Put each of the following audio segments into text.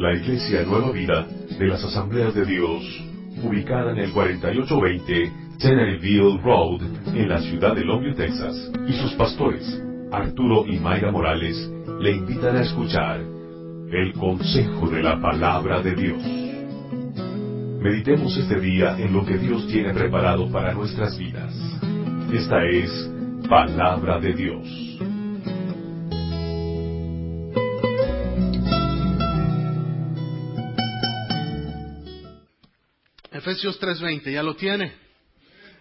la Iglesia Nueva Vida de las Asambleas de Dios, ubicada en el 4820 Tenerville Road, en la ciudad de Longview, Texas, y sus pastores, Arturo y Mayra Morales, le invitan a escuchar el consejo de la palabra de Dios. Meditemos este día en lo que Dios tiene preparado para nuestras vidas. Esta es Palabra de Dios. Efesios 3:20, ¿ya lo tiene?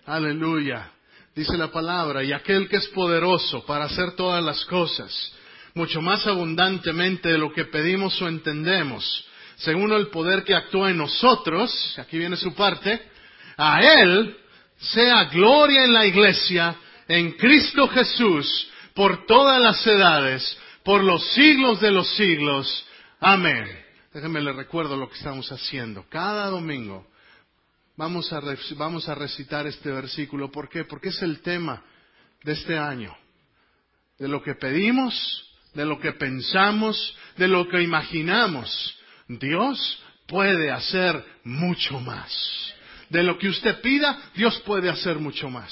Aleluya. Dice la palabra, y aquel que es poderoso para hacer todas las cosas, mucho más abundantemente de lo que pedimos o entendemos, según el poder que actúa en nosotros, aquí viene su parte, a Él sea gloria en la iglesia, en Cristo Jesús, por todas las edades, por los siglos de los siglos. Amén. Déjenme le recuerdo lo que estamos haciendo. Cada domingo Vamos a, vamos a recitar este versículo. ¿Por qué? Porque es el tema de este año. De lo que pedimos, de lo que pensamos, de lo que imaginamos. Dios puede hacer mucho más. De lo que usted pida, Dios puede hacer mucho más.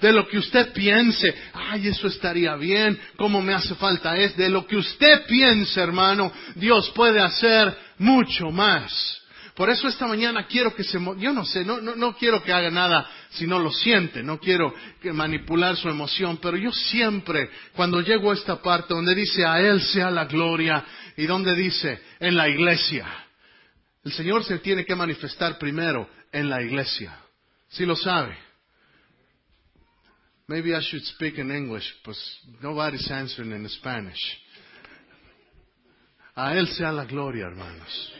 De lo que usted piense, ay, eso estaría bien, cómo me hace falta es. De lo que usted piense, hermano, Dios puede hacer mucho más. Por eso esta mañana quiero que se, yo no sé, no, no, no quiero que haga nada si no lo siente, no quiero que manipular su emoción, pero yo siempre, cuando llego a esta parte donde dice a Él sea la gloria y donde dice en la iglesia, el Señor se tiene que manifestar primero en la iglesia. Si lo sabe. Maybe I should speak in English, pues nobody's answering in Spanish. A Él sea la gloria, hermanos.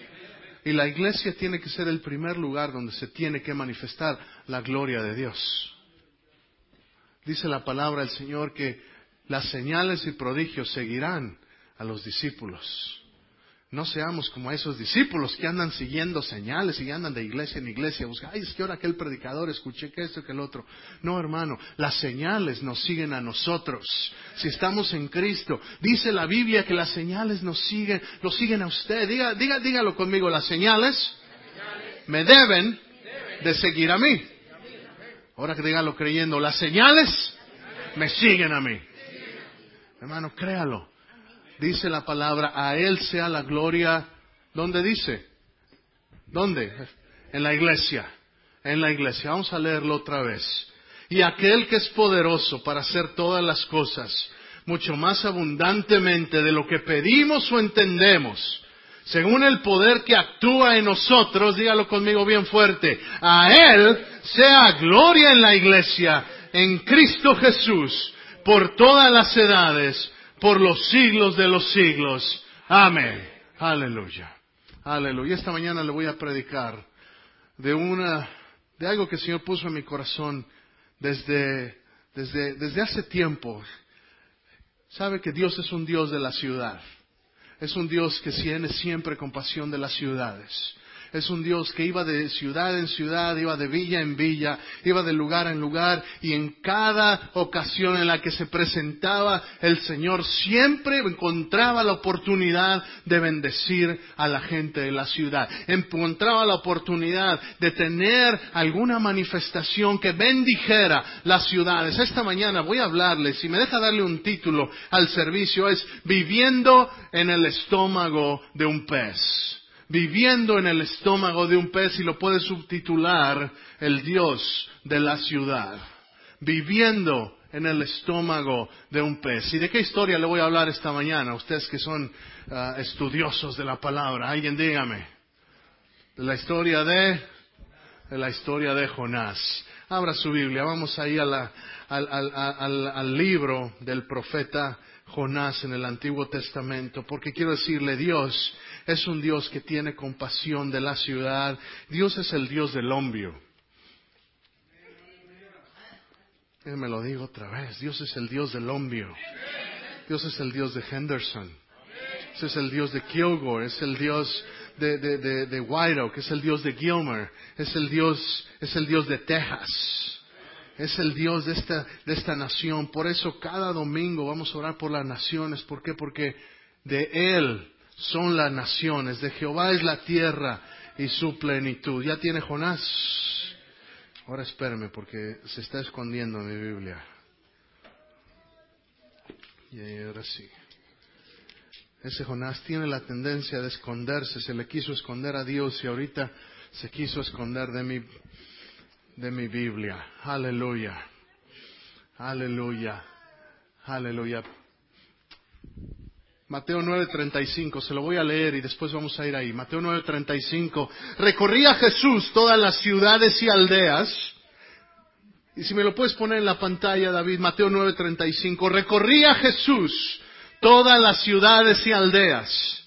Y la iglesia tiene que ser el primer lugar donde se tiene que manifestar la gloria de Dios. Dice la palabra del Señor que las señales y prodigios seguirán a los discípulos. No seamos como esos discípulos que andan siguiendo señales y andan de iglesia en iglesia. Buscan, ay, es que ahora aquel predicador escuché que esto, que el otro. No, hermano, las señales nos siguen a nosotros. Si estamos en Cristo, dice la Biblia que las señales nos siguen, lo siguen a usted. Diga, diga, dígalo conmigo, las señales me deben de seguir a mí. Ahora que dígalo creyendo, las señales me siguen a mí. Hermano, créalo dice la palabra, a Él sea la gloria. ¿Dónde dice? ¿Dónde? En la iglesia. En la iglesia. Vamos a leerlo otra vez. Y aquel que es poderoso para hacer todas las cosas, mucho más abundantemente de lo que pedimos o entendemos, según el poder que actúa en nosotros, dígalo conmigo bien fuerte, a Él sea gloria en la iglesia, en Cristo Jesús, por todas las edades, por los siglos de los siglos. Amén. Aleluya. Aleluya. Esta mañana le voy a predicar de una, de algo que el Señor puso en mi corazón desde, desde, desde hace tiempo. Sabe que Dios es un Dios de la ciudad. Es un Dios que tiene siempre compasión de las ciudades es un Dios que iba de ciudad en ciudad, iba de villa en villa, iba de lugar en lugar y en cada ocasión en la que se presentaba el Señor siempre encontraba la oportunidad de bendecir a la gente de la ciudad, encontraba la oportunidad de tener alguna manifestación que bendijera las ciudades. Esta mañana voy a hablarles, si me deja darle un título al servicio, es Viviendo en el estómago de un pez viviendo en el estómago de un pez y lo puede subtitular el Dios de la ciudad. Viviendo en el estómago de un pez. ¿Y de qué historia le voy a hablar esta mañana? Ustedes que son ah, estudiosos de la palabra, alguien dígame. De la historia de, la historia de Jonás. Abra su Biblia, vamos ahí a la, al, al libro del profeta Jonás en el Antiguo Testamento, porque quiero decirle, Dios es un Dios que tiene compasión de la ciudad. Dios es el Dios del hombro. me lo digo otra vez. Dios es el Dios del hombro. Dios es el Dios de Henderson. Es el Dios de Kilgore. Es el Dios de, de, de, Oak. Es el Dios de Gilmer. Es el Dios, es el Dios de Texas es el Dios de esta, de esta nación. Por eso cada domingo vamos a orar por las naciones. ¿Por qué? Porque de Él son las naciones, de Jehová es la tierra y su plenitud. ¿Ya tiene Jonás? Ahora espérame porque se está escondiendo mi Biblia. Y ahora sí. Ese Jonás tiene la tendencia de esconderse, se le quiso esconder a Dios y ahorita se quiso esconder de mi, de mi Biblia. Aleluya. Aleluya. Aleluya. Mateo 9:35, se lo voy a leer y después vamos a ir ahí. Mateo 9:35. Recorría Jesús todas las ciudades y aldeas. Y si me lo puedes poner en la pantalla, David, Mateo 9:35. Recorría Jesús todas las ciudades y aldeas,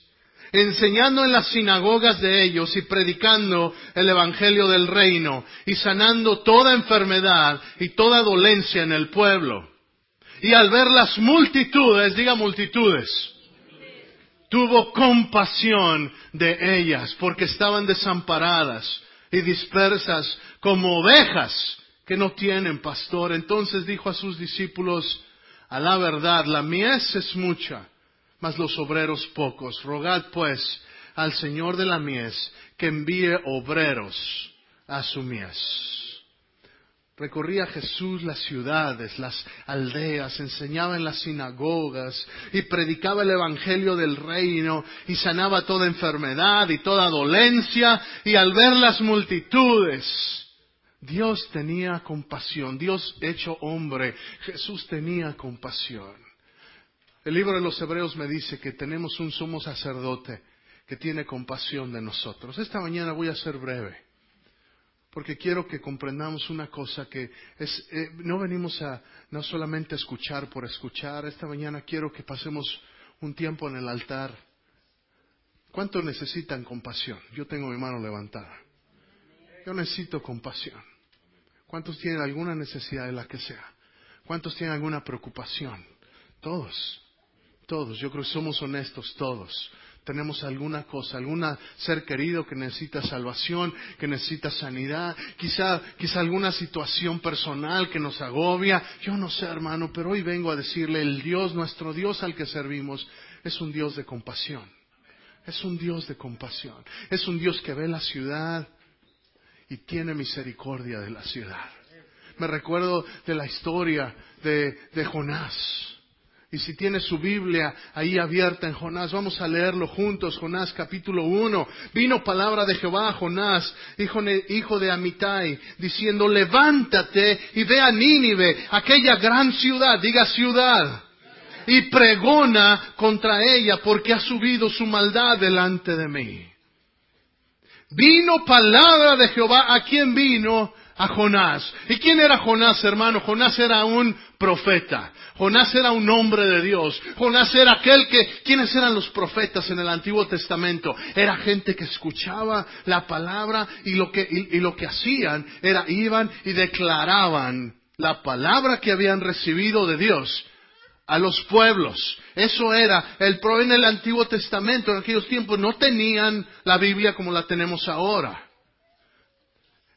enseñando en las sinagogas de ellos y predicando el Evangelio del reino y sanando toda enfermedad y toda dolencia en el pueblo. Y al ver las multitudes, diga multitudes, tuvo compasión de ellas porque estaban desamparadas y dispersas como ovejas que no tienen pastor. Entonces dijo a sus discípulos, a la verdad, la mies es mucha, mas los obreros pocos. Rogad pues al Señor de la mies que envíe obreros a su mies. Recorría Jesús las ciudades, las aldeas, enseñaba en las sinagogas y predicaba el Evangelio del reino y sanaba toda enfermedad y toda dolencia y al ver las multitudes, Dios tenía compasión, Dios hecho hombre, Jesús tenía compasión. El libro de los Hebreos me dice que tenemos un sumo sacerdote que tiene compasión de nosotros. Esta mañana voy a ser breve, porque quiero que comprendamos una cosa que es, eh, no venimos a no solamente escuchar por escuchar, esta mañana quiero que pasemos un tiempo en el altar. ¿Cuánto necesitan compasión? Yo tengo mi mano levantada. Yo necesito compasión. ¿Cuántos tienen alguna necesidad de la que sea? ¿Cuántos tienen alguna preocupación? Todos, todos. Yo creo que somos honestos todos. Tenemos alguna cosa, algún ser querido que necesita salvación, que necesita sanidad, quizá, quizá alguna situación personal que nos agobia. Yo no sé, hermano, pero hoy vengo a decirle, el Dios, nuestro Dios al que servimos, es un Dios de compasión. Es un Dios de compasión. Es un Dios que ve la ciudad, y tiene misericordia de la ciudad. Me recuerdo de la historia de, Jonás. Y si tiene su Biblia ahí abierta en Jonás, vamos a leerlo juntos, Jonás capítulo 1. Vino palabra de Jehová a Jonás, hijo, de Amitai, diciendo, levántate y ve a Nínive, aquella gran ciudad, diga ciudad, y pregona contra ella porque ha subido su maldad delante de mí. Vino palabra de Jehová. ¿A quién vino? A Jonás. ¿Y quién era Jonás, hermano? Jonás era un profeta. Jonás era un hombre de Dios. Jonás era aquel que... ¿Quiénes eran los profetas en el Antiguo Testamento? Era gente que escuchaba la palabra y lo que, y lo que hacían era iban y declaraban la palabra que habían recibido de Dios a los pueblos. Eso era el pro en el Antiguo Testamento. En aquellos tiempos no tenían la Biblia como la tenemos ahora.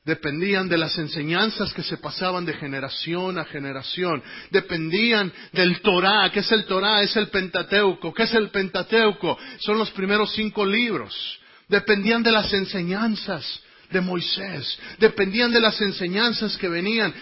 Dependían de las enseñanzas que se pasaban de generación a generación. Dependían del Torah. ¿Qué es el Torah? Es el Pentateuco. ¿Qué es el Pentateuco? Son los primeros cinco libros. Dependían de las enseñanzas de Moisés, dependían de las enseñanzas que venían,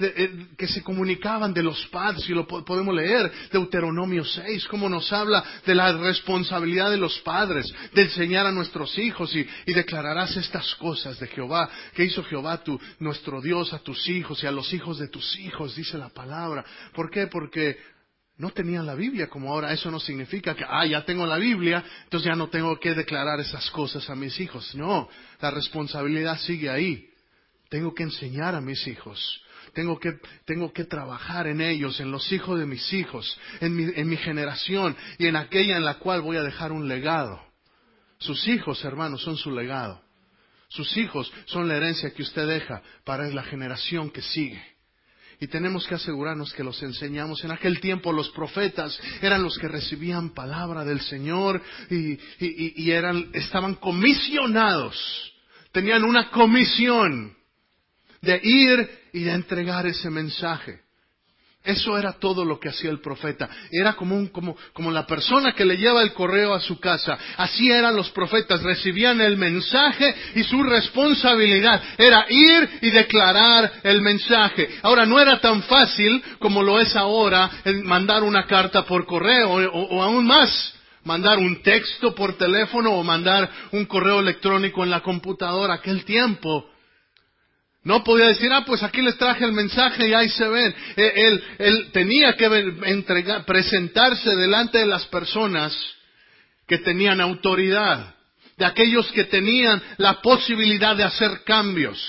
eh, que se comunicaban de los padres, y lo podemos leer, Deuteronomio 6, como nos habla de la responsabilidad de los padres, de enseñar a nuestros hijos y, y declararás estas cosas de Jehová, que hizo Jehová tu, nuestro Dios a tus hijos y a los hijos de tus hijos, dice la palabra. ¿Por qué? Porque no tenían la Biblia como ahora. Eso no significa que, ah, ya tengo la Biblia, entonces ya no tengo que declarar esas cosas a mis hijos. No, la responsabilidad sigue ahí. Tengo que enseñar a mis hijos. Tengo que, tengo que trabajar en ellos, en los hijos de mis hijos, en mi, en mi generación y en aquella en la cual voy a dejar un legado. Sus hijos, hermanos, son su legado. Sus hijos son la herencia que usted deja para la generación que sigue. Y tenemos que asegurarnos que los enseñamos. En aquel tiempo los profetas eran los que recibían palabra del Señor y, eran, estaban comisionados. Tenían una comisión de ir y de entregar ese mensaje. Eso era todo lo que hacía el profeta. Era como, un, como, como la persona que le lleva el correo a su casa. Así eran los profetas. Recibían el mensaje y su responsabilidad era ir y declarar el mensaje. Ahora, no era tan fácil como lo es ahora mandar una carta por correo o, o aún más mandar un texto por teléfono o mandar un correo electrónico en la computadora. Aquel tiempo no podía decir, ah, pues aquí les traje el mensaje y ahí se ven. Eh, él, él tenía que entregar, presentarse delante de las personas que tenían autoridad, de aquellos que tenían la posibilidad de hacer cambios.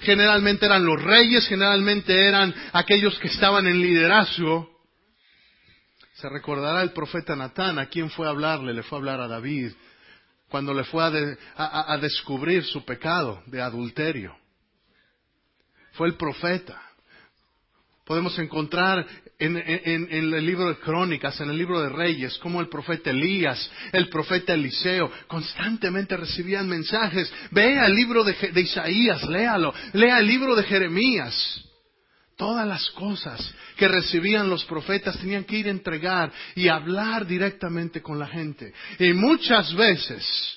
Generalmente eran los reyes, generalmente eran aquellos que estaban en liderazgo. Se recordará el profeta Natán, a quién fue a hablarle, le fue a hablar a David, cuando le fue a descubrir su pecado de adulterio fue el profeta. Podemos encontrar en, el libro de Crónicas, en el libro de Reyes, como el profeta Elías, el profeta Eliseo, constantemente recibían mensajes. Vea el libro de, de Isaías, léalo. Lea el libro de Jeremías. Todas las cosas que recibían los profetas tenían que ir a entregar y hablar directamente con la gente. Y muchas veces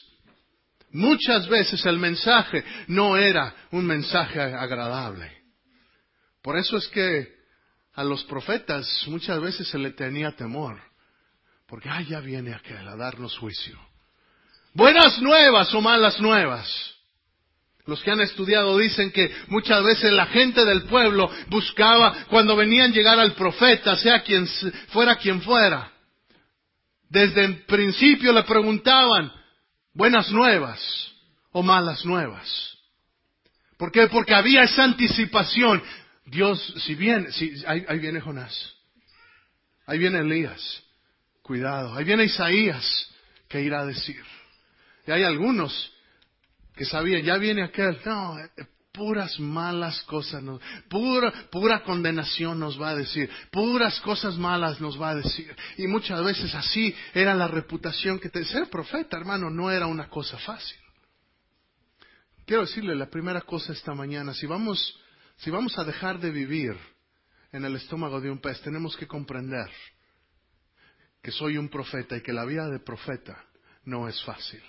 Muchas veces el mensaje no era un mensaje agradable. Por eso es que a los profetas muchas veces se le tenía temor. Porque, ah, ya viene aquel a darnos juicio. Buenas nuevas o malas nuevas. Los que han estudiado dicen que muchas veces la gente del pueblo buscaba, cuando venían llegar al profeta, sea quien fuera quien fuera, desde el principio le preguntaban, buenas nuevas o malas nuevas. ¿Por qué? Porque había esa anticipación. Dios, si bien, si, ahí, viene Jonás, ahí viene Elías, cuidado, ahí viene Isaías, que irá a decir? Y hay algunos que sabían, ya viene aquel, no, puras malas cosas, pura, pura condenación nos va a decir, puras cosas malas nos va a decir. Y muchas veces así era la reputación que te... Ser profeta, hermano, no era una cosa fácil. Quiero decirle la primera cosa esta mañana, si vamos, si vamos a dejar de vivir en el estómago de un pez, tenemos que comprender que soy un profeta y que la vida de profeta no es fácil.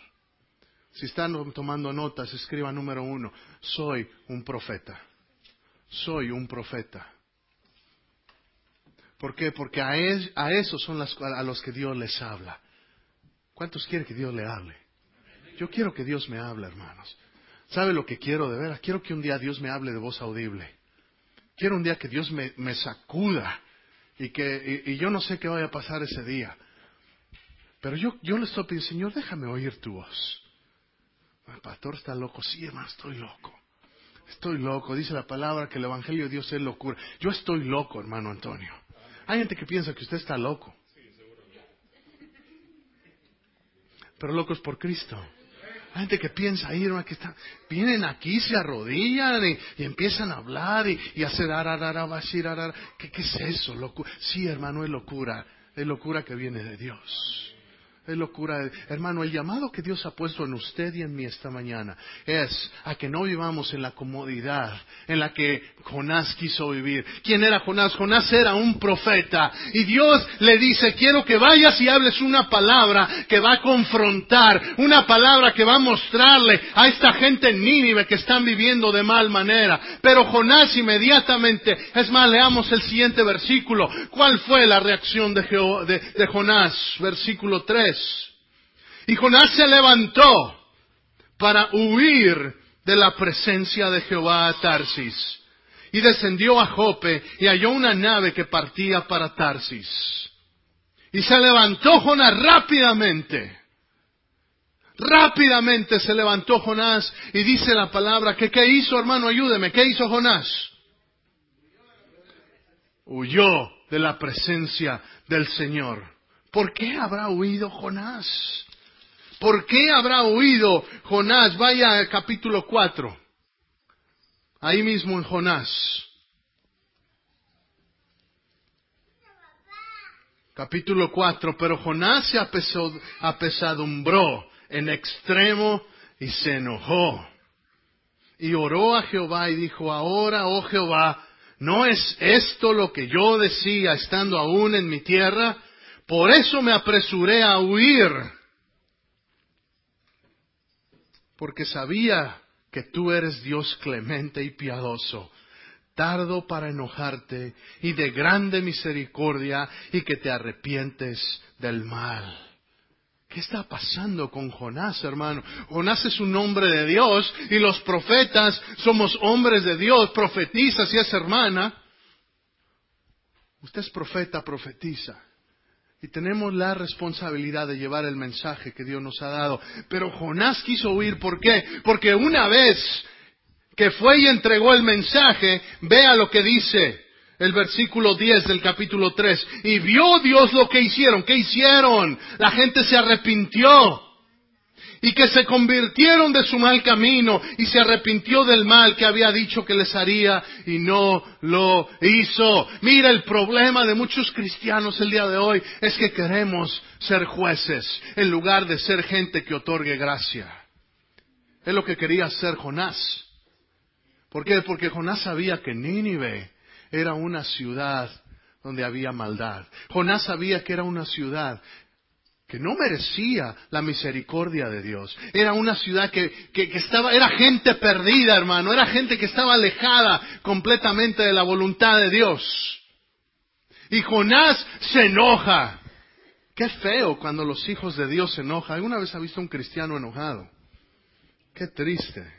Si están tomando notas, escriba número uno, soy un profeta. Soy un profeta. ¿Por qué? Porque a, esos son a los que Dios les habla. ¿Cuántos quieren que Dios le hable? Yo quiero que Dios me hable, hermanos. ¿Sabe lo que quiero de veras? Quiero que un día Dios me hable de voz audible. Quiero un día que Dios me, sacuda y que y, yo no sé qué vaya a pasar ese día. Pero yo, yo le estoy pidiendo, Señor, déjame oír tu voz. El pastor está loco. Sí, hermano, estoy loco. Estoy loco. Dice la palabra que el Evangelio de Dios es locura. Yo estoy loco, hermano Antonio. Hay gente que piensa que usted está loco. Pero loco es por Cristo. Hay gente que piensa, hermano, que está, vienen aquí, se arrodillan y, empiezan a hablar y, y hacer arara, ¿Qué, ¿Qué es eso? Locura. Sí, hermano, es locura. Es locura que viene de Dios. Es locura. Hermano, el llamado que Dios ha puesto en usted y en mí esta mañana es a que no vivamos en la comodidad en la que Jonás quiso vivir. ¿Quién era Jonás? Jonás era un profeta. Y Dios le dice, quiero que vayas y hables una palabra que va a confrontar, una palabra que va a mostrarle a esta gente en Nínive que están viviendo de mal manera. Pero Jonás inmediatamente, es más, leamos el siguiente versículo. ¿Cuál fue la reacción de, de Jonás? Versículo 3. Y Jonás se levantó para huir de la presencia de Jehová a Tarsis. Y descendió a Jope y halló una nave que partía para Tarsis. Y se levantó Jonás rápidamente. Rápidamente se levantó Jonás y dice la palabra que qué hizo, hermano, ayúdeme, ¿qué hizo Jonás? Huyó de la presencia del Señor. ¿Por qué habrá huido Jonás? ¿Por qué habrá huido Jonás? Vaya al capítulo 4. Ahí mismo en Jonás. Capítulo 4. Pero Jonás se apesadumbró en extremo y se enojó. Y oró a Jehová y dijo, ahora, oh Jehová, ¿No es esto lo que yo decía estando aún en mi tierra? Por eso me apresuré a huir, porque sabía que tú eres Dios clemente y piadoso, tardo para enojarte y de grande misericordia y que te arrepientes del mal. ¿Qué está pasando con Jonás, hermano? Jonás es un hombre de Dios y los profetas somos hombres de Dios, profetiza si es hermana. Usted es profeta, profetiza. Y tenemos la responsabilidad de llevar el mensaje que Dios nos ha dado. Pero Jonás quiso huir, ¿por qué? Porque una vez que fue y entregó el mensaje, vea lo que dice el versículo 10 del capítulo 3. Y vio Dios lo que hicieron. ¿Qué hicieron? La gente se arrepintió. Y que se convirtieron de su mal camino y se arrepintió del mal que había dicho que les haría y no lo hizo. Mira, el problema de muchos cristianos el día de hoy es que queremos ser jueces en lugar de ser gente que otorgue gracia. Es lo que quería hacer Jonás. ¿Por qué? Porque Jonás sabía que Nínive era una ciudad donde había maldad. Jonás sabía que era una ciudad que no merecía la misericordia de Dios. Era una ciudad que, estaba, era gente perdida, hermano, era gente que estaba alejada completamente de la voluntad de Dios. Y Jonás se enoja. Qué feo cuando los hijos de Dios se enojan. ¿Alguna vez ha visto un cristiano enojado? Qué triste.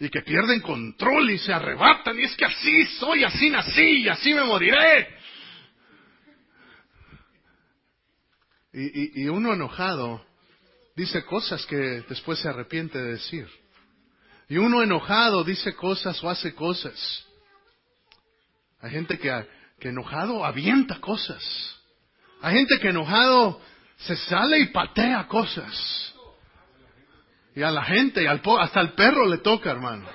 y que pierden control y se arrebatan y es que así soy, así nací y así me moriré. Y, uno enojado dice cosas que después se arrepiente de decir. Y uno enojado dice cosas o hace cosas. Hay gente que, enojado avienta cosas. Hay gente que enojado se sale y patea cosas. Y a la gente, y al hasta al perro le toca, hermano.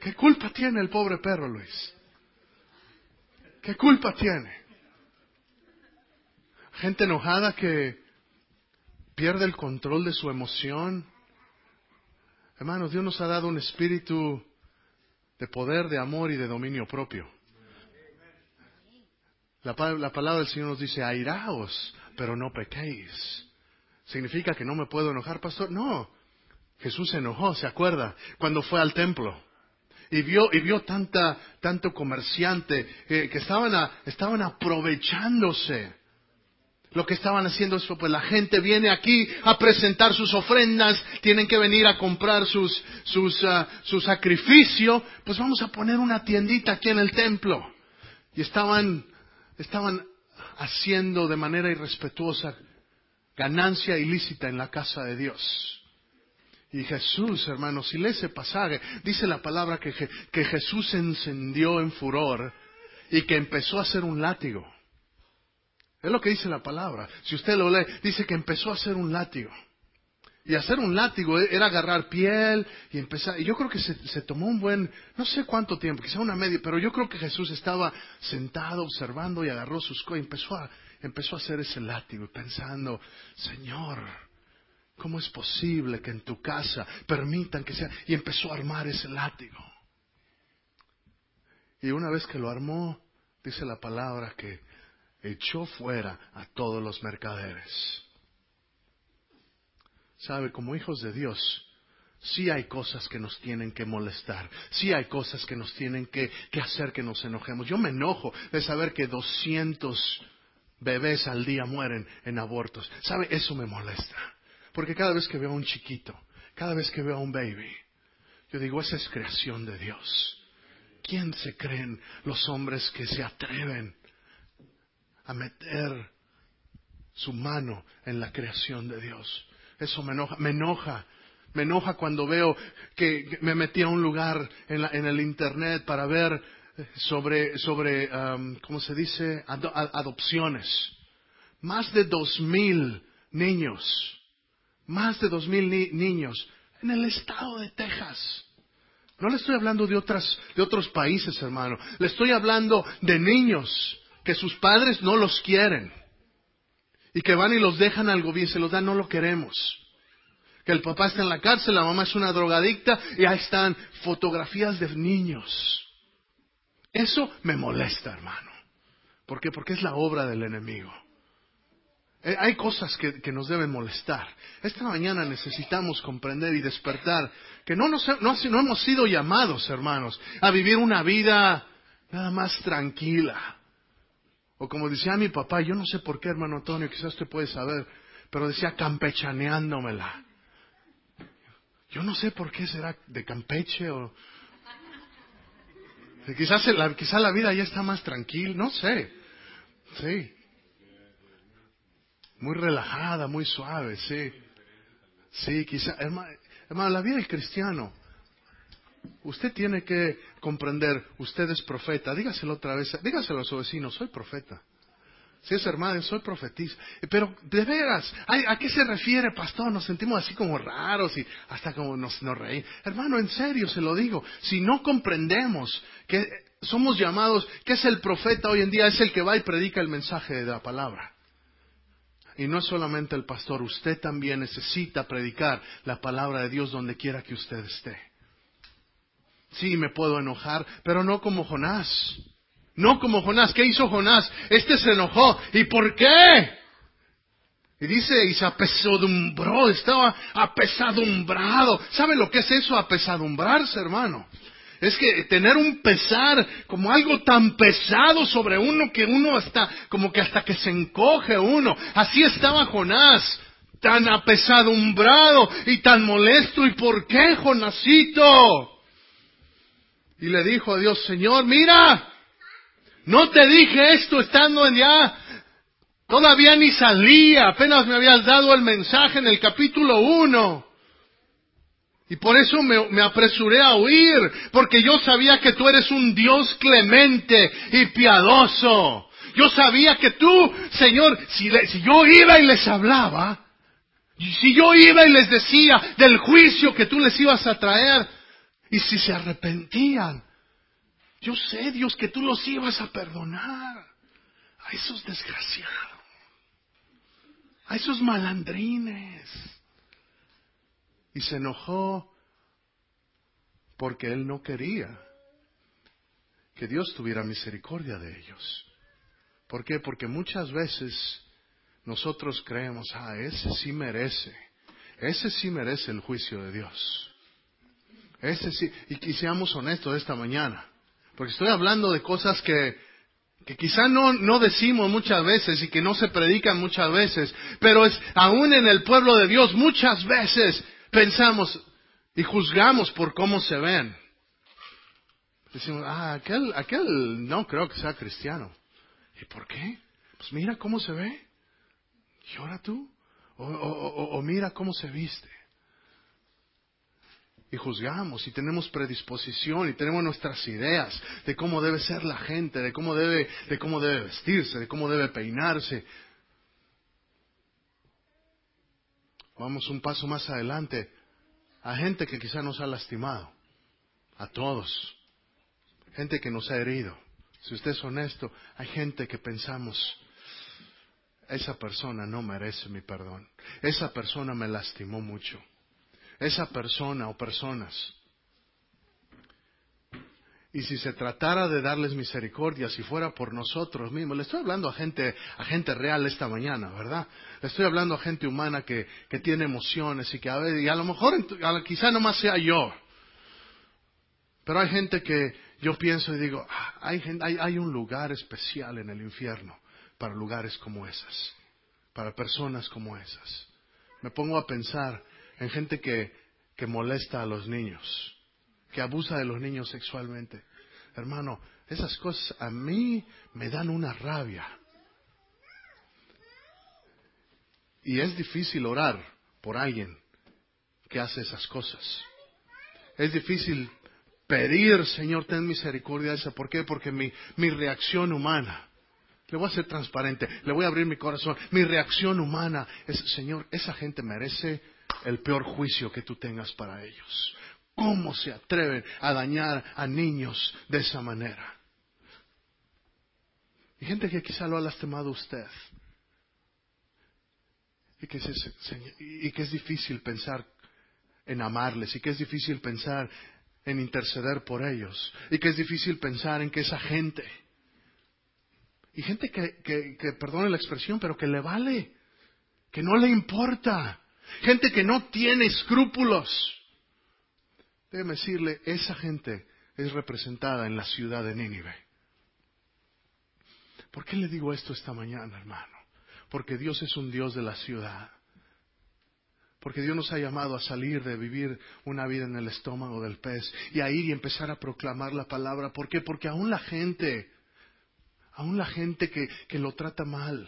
¿Qué culpa tiene el pobre perro, Luis? ¿Qué culpa tiene? Gente enojada que pierde el control de su emoción. Hermanos, Dios nos ha dado un espíritu de poder, de amor y de dominio propio. La, la palabra del Señor nos dice, airaos, pero no pequéis. ¿Significa que no me puedo enojar, pastor? No. Jesús se enojó, ¿se acuerda? Cuando fue al templo. Y vio, y vio tanta, tanto comerciante eh, que estaban, estaban aprovechándose. Lo que estaban haciendo es, pues la gente viene aquí a presentar sus ofrendas, tienen que venir a comprar sus, sus, uh, su sacrificio, pues vamos a poner una tiendita aquí en el templo. Y estaban, estaban haciendo de manera irrespetuosa ganancia ilícita en la casa de Dios. Y Jesús, hermanos, si lee ese pasaje, dice la palabra que, que Jesús se encendió en furor y que empezó a hacer un látigo. Es lo que dice la palabra. Si usted lo lee, dice que empezó a hacer un látigo. Y hacer un látigo era agarrar piel y empezar. Y yo creo que se, se, tomó un buen, no sé cuánto tiempo, quizá una media, pero yo creo que Jesús estaba sentado observando y agarró sus cosas y empezó a, empezó a hacer ese látigo pensando, Señor, ¿cómo es posible que en tu casa permitan que sea? Y empezó a armar ese látigo. Y una vez que lo armó, dice la palabra que echó fuera a todos los mercaderes. ¿Sabe? Como hijos de Dios, sí hay cosas que nos tienen que molestar, sí hay cosas que nos tienen que, hacer que nos enojemos. Yo me enojo de saber que doscientos bebés al día mueren en abortos. ¿Sabe? Eso me molesta. Porque cada vez que veo a un chiquito, cada vez que veo a un baby, yo digo, esa es creación de Dios. ¿Quién se creen los hombres que se atreven a meter su mano en la creación de Dios? Eso me enoja, me enoja. Me enoja cuando veo que me metí a un lugar en, en el Internet para ver sobre, sobre um, ¿cómo se dice? adopciones. Más de dos mil niños, más de dos mil niños en el estado de Texas. No le estoy hablando de, otras, de otros países, hermano. Le estoy hablando de niños que sus padres no los quieren. Y que van y los dejan al gobierno se los dan, no lo queremos. Que el papá está en la cárcel, la mamá es una drogadicta y ahí están fotografías de niños. Eso me molesta, hermano. ¿Por qué? Porque es la obra del enemigo. Eh, hay cosas que, nos deben molestar. Esta mañana necesitamos comprender y despertar que no, nos, no, no hemos sido llamados, hermanos, a vivir una vida nada más tranquila. O como decía mi papá, yo no sé por qué, hermano Antonio, quizás usted puede saber, pero decía campechaneándomela. Yo no sé por qué será de Campeche o... Quizás la, quizás la vida ya está más tranquila, no sé. Sí. Muy relajada, muy suave, sí. Sí, quizás, hermano, hermano, la vida del cristiano. Usted tiene que comprender, usted es profeta. Dígaselo otra vez, dígaselo a su vecino, soy profeta. Si es hermano, soy profetista. Pero, de veras, ¿a qué se refiere, pastor? Nos sentimos así como raros y hasta como nos, nos reímos. Hermano, en serio se lo digo. Si no comprendemos que somos llamados, que es el profeta hoy en día? Es el que va y predica el mensaje de la palabra. Y no es solamente el pastor, usted también necesita predicar la palabra de Dios donde quiera que usted esté. Sí, me puedo enojar, pero no como Jonás. No como Jonás. ¿Qué hizo Jonás? Este se enojó. ¿Y por qué? Y dice, y se apesadumbró, estaba apesadumbrado. ¿Sabe lo que es eso, apesadumbrarse, hermano? Es que tener un pesar como algo tan pesado sobre uno que uno hasta, como que hasta que se encoge uno. Así estaba Jonás, tan apesadumbrado y tan molesto. ¿Y por qué, Jonasito? Y le dijo a Dios, Señor, mira, no te dije esto estando en ya. Todavía ni salía, apenas me habías dado el mensaje en el capítulo uno. Y por eso me, apresuré a huir, porque yo sabía que tú eres un Dios clemente y piadoso. Yo sabía que tú, Señor, si, si yo iba y les hablaba, si yo iba y les decía del juicio que tú les ibas a traer, y si se arrepentían, yo sé, Dios, que tú los ibas a perdonar a esos desgraciados, a esos malandrines. Y se enojó porque él no quería que Dios tuviera misericordia de ellos. ¿Por qué? Porque muchas veces nosotros creemos, ah, ese sí merece, ese sí merece el juicio de Dios. Ese sí, y, y seamos honestos esta mañana. Porque estoy hablando de cosas que, que quizá no, no decimos muchas veces y que no se predican muchas veces, pero es aún en el pueblo de Dios muchas veces pensamos y juzgamos por cómo se ven. Decimos, ah, aquel, aquel no creo que sea cristiano. ¿Y por qué? Pues mira cómo se ve. ¿Y ahora tú? O, o mira cómo se viste y juzgamos y tenemos predisposición y tenemos nuestras ideas de cómo debe ser la gente, de cómo debe, de cómo debe vestirse, de cómo debe peinarse. Vamos un paso más adelante a gente que quizá nos ha lastimado, a todos, gente que nos ha herido. Si usted es honesto, hay gente que pensamos, esa persona no merece mi perdón, esa persona me lastimó mucho esa persona o personas. Y si se tratara de darles misericordia, si fuera por nosotros mismos, le estoy hablando a gente, a gente real esta mañana, ¿verdad? Le estoy hablando a gente humana que, que tiene emociones y que a, ver, y a lo mejor quizá nomás sea yo. Pero hay gente que yo pienso y digo, ah, hay, hay, hay un lugar especial en el infierno para lugares como esas, para personas como esas. Me pongo a pensar en gente que, que molesta a los niños, que abusa de los niños sexualmente. Hermano, esas cosas a mí me dan una rabia. Y es difícil orar por alguien que hace esas cosas. Es difícil pedir, Señor, ten misericordia de esa. ¿Por qué? Porque mi, mi reacción humana, le voy a ser transparente, le voy a abrir mi corazón, mi reacción humana es, Señor, esa gente merece el peor juicio que tú tengas para ellos. ¿Cómo se atreven a dañar a niños de esa manera? Y gente que quizá lo ha lastimado usted. Y que, es, y que es difícil pensar en amarles y que es difícil pensar en interceder por ellos y que es difícil pensar en que esa gente, y gente que, que, que perdone la expresión, pero que le vale, que no le importa, gente que no tiene escrúpulos. Déjeme decirle, esa gente es representada en la ciudad de Nínive. ¿Por qué le digo esto esta mañana, hermano? Porque Dios es un Dios de la ciudad. Porque Dios nos ha llamado a salir de vivir una vida en el estómago del pez y a ir y empezar a proclamar la palabra. ¿Por qué? Porque aún la gente, aún la gente que, que lo trata mal,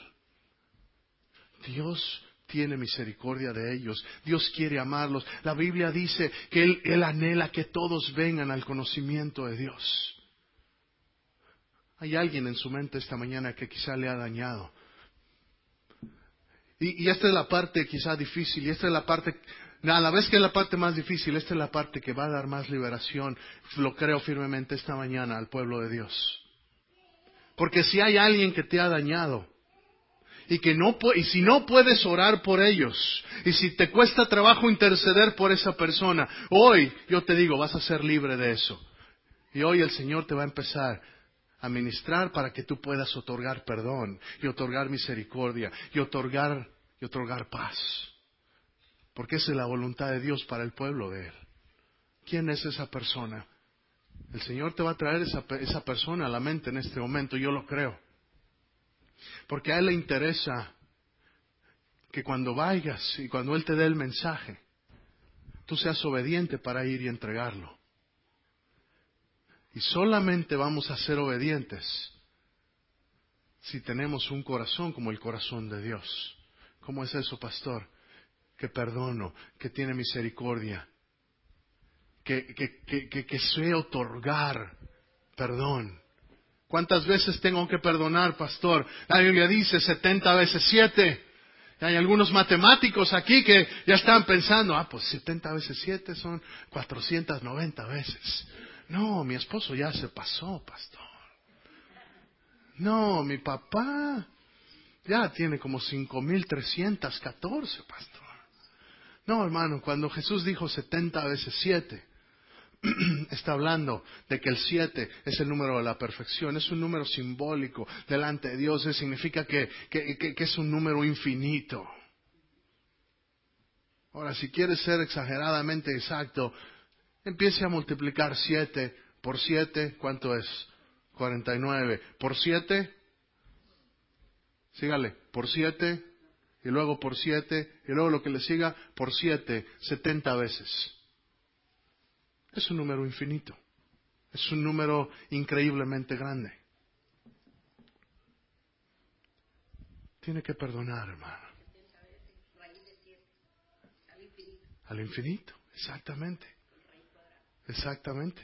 Dios tiene misericordia de ellos. Dios quiere amarlos. La Biblia dice que Él, anhela que todos vengan al conocimiento de Dios. Hay alguien en su mente esta mañana que quizá le ha dañado. Y, esta es la parte quizá difícil, y esta es la parte, a la vez que es la parte más difícil, esta es la parte que va a dar más liberación, lo creo firmemente esta mañana al pueblo de Dios. Porque si hay alguien que te ha dañado, y que no y si no puedes orar por ellos y si te cuesta trabajo interceder por esa persona, hoy yo te digo, vas a ser libre de eso. Y hoy el Señor te va a empezar a ministrar para que tú puedas otorgar perdón y otorgar misericordia y otorgar, y otorgar paz. Porque esa es la voluntad de Dios para el pueblo de Él. ¿Quién es esa persona? El Señor te va a traer esa, esa persona a la mente en este momento, yo lo creo. Porque a Él le interesa que cuando vayas y cuando Él te dé el mensaje, tú seas obediente para ir y entregarlo. Y solamente vamos a ser obedientes si tenemos un corazón como el corazón de Dios. ¿Cómo es eso, pastor? Que perdono, que tiene misericordia, que, que, que, sé otorgar perdón. ¿Cuántas veces tengo que perdonar, pastor? La Biblia dice 70 veces 7. Hay algunos matemáticos aquí que ya están pensando, ah, pues 70 veces 7 son 490 veces. No, mi esposo ya se pasó, pastor. No, mi papá ya tiene como 5.314, pastor. No, hermano, cuando Jesús dijo 70 veces 7, está hablando de que el 7 es el número de la perfección, es un número simbólico delante de Dios, significa que, que, es un número infinito. Ahora, si quieres ser exageradamente exacto, Empiece a multiplicar 7 por 7, ¿cuánto es? 49. Por 7, sígale, por 7, y luego por 7, y luego lo que le siga, por 7, 70 veces. Es un número infinito. Es un número increíblemente grande. Tiene que perdonar, hermano. Al infinito, exactamente. Exactamente.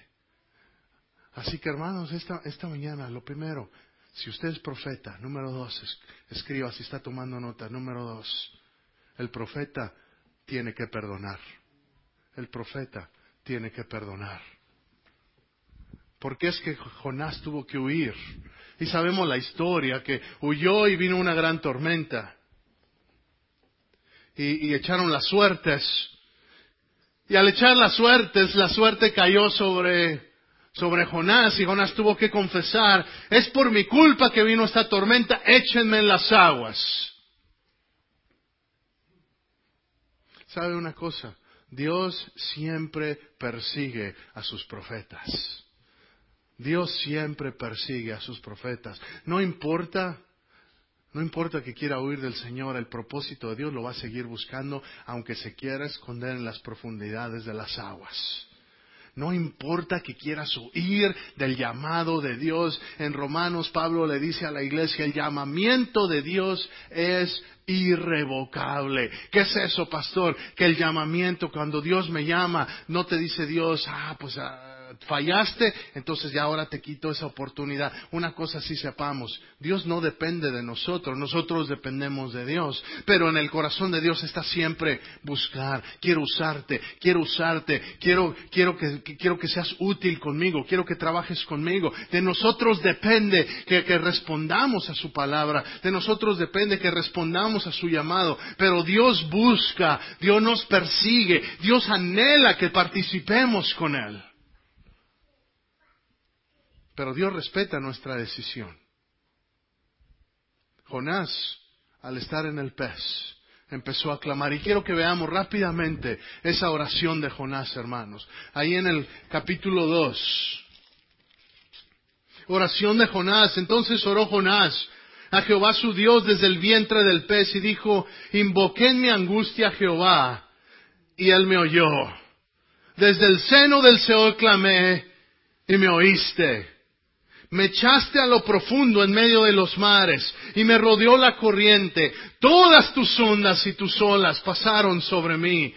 Así que hermanos, esta, esta mañana, lo primero, si usted es profeta, número dos, escriba si está tomando nota, número dos, el profeta tiene que perdonar. El profeta tiene que perdonar. Porque es que Jonás tuvo que huir. Y sabemos la historia, que huyó y vino una gran tormenta. Y, echaron las suertes y al echar las suertes, la suerte cayó sobre, sobre Jonás y Jonás tuvo que confesar, es por mi culpa que vino esta tormenta, échenme en las aguas. ¿Sabe una cosa? Dios siempre persigue a sus profetas. Dios siempre persigue a sus profetas. No importa no importa que quiera huir del Señor, el propósito de Dios lo va a seguir buscando, aunque se quiera esconder en las profundidades de las aguas. No importa que quieras huir del llamado de Dios. En Romanos Pablo le dice a la iglesia, el llamamiento de Dios es irrevocable. ¿Qué es eso, pastor? Que el llamamiento, cuando Dios me llama, no te dice Dios, ah, pues ah, fallaste, entonces ya ahora te quito esa oportunidad. Una cosa sí sepamos, Dios no depende de nosotros, nosotros dependemos de Dios, pero en el corazón de Dios está siempre buscar, quiero usarte, quiero usarte, quiero, quiero que, quiero que seas útil conmigo, quiero que trabajes conmigo. De nosotros depende que, que respondamos a su palabra, de nosotros depende que respondamos a su llamado, pero Dios busca, Dios nos persigue, Dios anhela que participemos con Él. Pero Dios respeta nuestra decisión. Jonás, al estar en el pez, empezó a clamar. Y quiero que veamos rápidamente esa oración de Jonás, hermanos. Ahí en el capítulo 2. Oración de Jonás. Entonces oró Jonás a Jehová su Dios desde el vientre del pez y dijo, invoqué en mi angustia a Jehová y él me oyó. Desde el seno del Seol clamé y me oíste. Me echaste a lo profundo en medio de los mares y me rodeó la corriente. Todas tus ondas y tus olas pasaron sobre mí.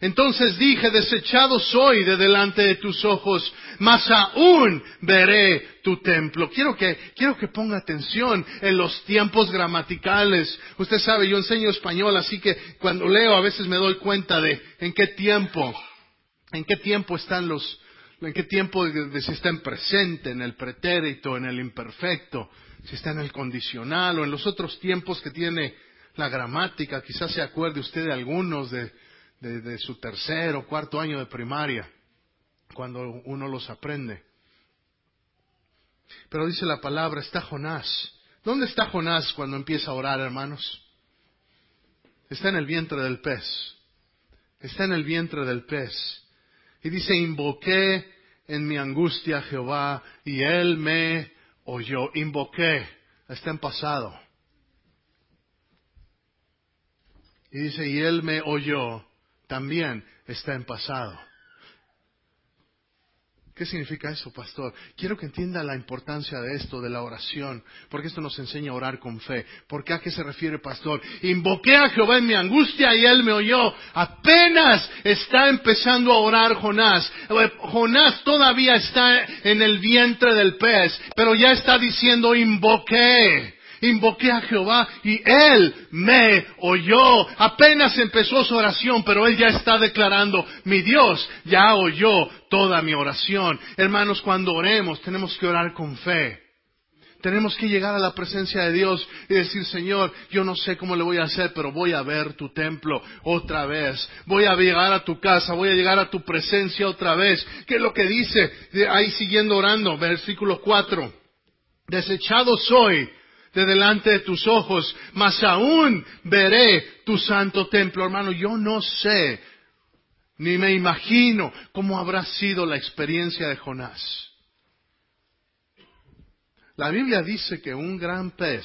Entonces dije, desechado soy de delante de tus ojos, mas aún veré tu templo. Quiero que, quiero que ponga atención en los tiempos gramaticales. Usted sabe, yo enseño español, así que cuando leo a veces me doy cuenta de en qué tiempo, en qué tiempo están los, en qué tiempo de, si está en presente, en el pretérito, en el imperfecto, si está en el condicional o en los otros tiempos que tiene la gramática. Quizás se acuerde usted de algunos de, de, su tercer o cuarto año de primaria, cuando uno los aprende. Pero dice la palabra, está Jonás. ¿Dónde está Jonás cuando empieza a orar, hermanos? Está en el vientre del pez. Está en el vientre del pez. Y dice, invoqué en mi angustia a Jehová y él me oyó. Invoqué. Está en pasado. Y dice, y él me oyó también está en pasado. ¿Qué significa eso, pastor? Quiero que entienda la importancia de esto, de la oración, porque esto nos enseña a orar con fe. ¿Por qué a qué se refiere, pastor? Invoqué a Jehová en mi angustia y él me oyó. Apenas está empezando a orar Jonás. Jonás todavía está en el vientre del pez, pero ya está diciendo invoqué. Invoqué a Jehová y Él me oyó. Apenas empezó su oración, pero Él ya está declarando, mi Dios ya oyó toda mi oración. Hermanos, cuando oremos tenemos que orar con fe. Tenemos que llegar a la presencia de Dios y decir, Señor, yo no sé cómo le voy a hacer, pero voy a ver tu templo otra vez. Voy a llegar a tu casa, voy a llegar a tu presencia otra vez. ¿Qué es lo que dice? Ahí siguiendo orando, versículo 4. Desechado soy de delante de tus ojos, mas aún veré tu santo templo. Hermano, yo no sé, ni me imagino cómo habrá sido la experiencia de Jonás. La Biblia dice que un gran pez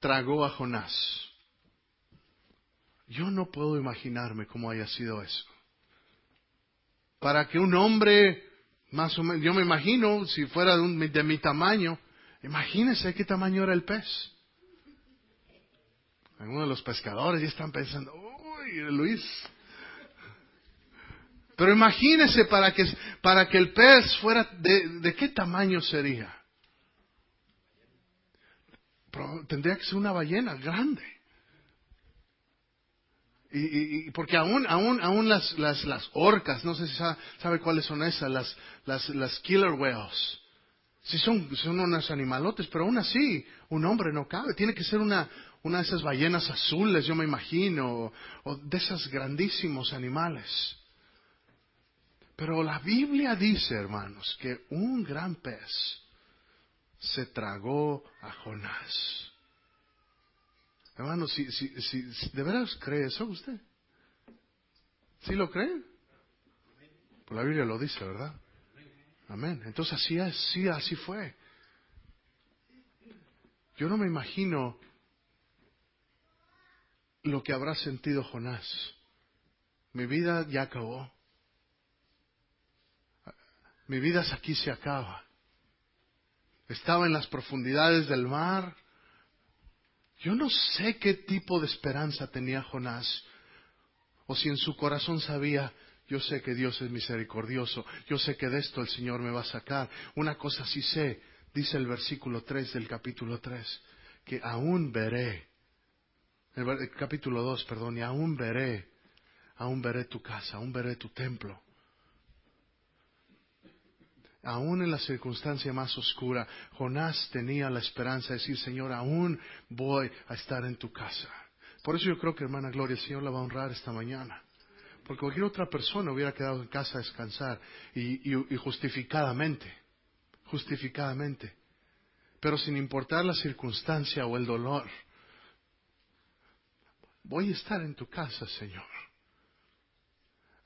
tragó a Jonás. Yo no puedo imaginarme cómo haya sido eso. Para que un hombre, más o menos, yo me imagino, si fuera de mi tamaño, Imagínense qué tamaño era el pez. Algunos de los pescadores ya están pensando, uy, Luis. Pero imagínense para que, para que el pez fuera, de, qué tamaño sería? tendría que ser una ballena grande. Y, porque aún, aún, aún las, las, las orcas, no sé si sabe, sabe cuáles son esas, las, las, las killer whales Sí, son, son unos animalotes, pero aún así, un hombre no cabe. Tiene que ser una, una de esas ballenas azules, yo me imagino, o, de esos grandísimos animales. Pero la Biblia dice, hermanos, que un gran pez se tragó a Jonás. Hermanos, si, si, si, ¿de veras cree eso usted? ¿Sí lo cree? Pues la Biblia lo dice, ¿verdad? Amén. Entonces así es, sí, así fue. Yo no me imagino lo que habrá sentido Jonás. Mi vida ya acabó. Mi vida aquí se acaba. Estaba en las profundidades del mar. Yo no sé qué tipo de esperanza tenía Jonás. O si en su corazón sabía, Yo sé que Dios es misericordioso. Yo sé que de esto el Señor me va a sacar. Una cosa sí sé, dice el versículo 3 del capítulo 3, que aún veré, el, capítulo 2, perdón, y aún veré, aún veré tu casa, aún veré tu templo. Aún en la circunstancia más oscura, Jonás tenía la esperanza de decir, Señor, aún voy a estar en tu casa. Por eso yo creo que, hermana Gloria, el Señor la va a honrar esta mañana. Porque cualquier otra persona hubiera quedado en casa a descansar y, justificadamente, justificadamente, pero sin importar la circunstancia o el dolor. Voy a estar en tu casa, Señor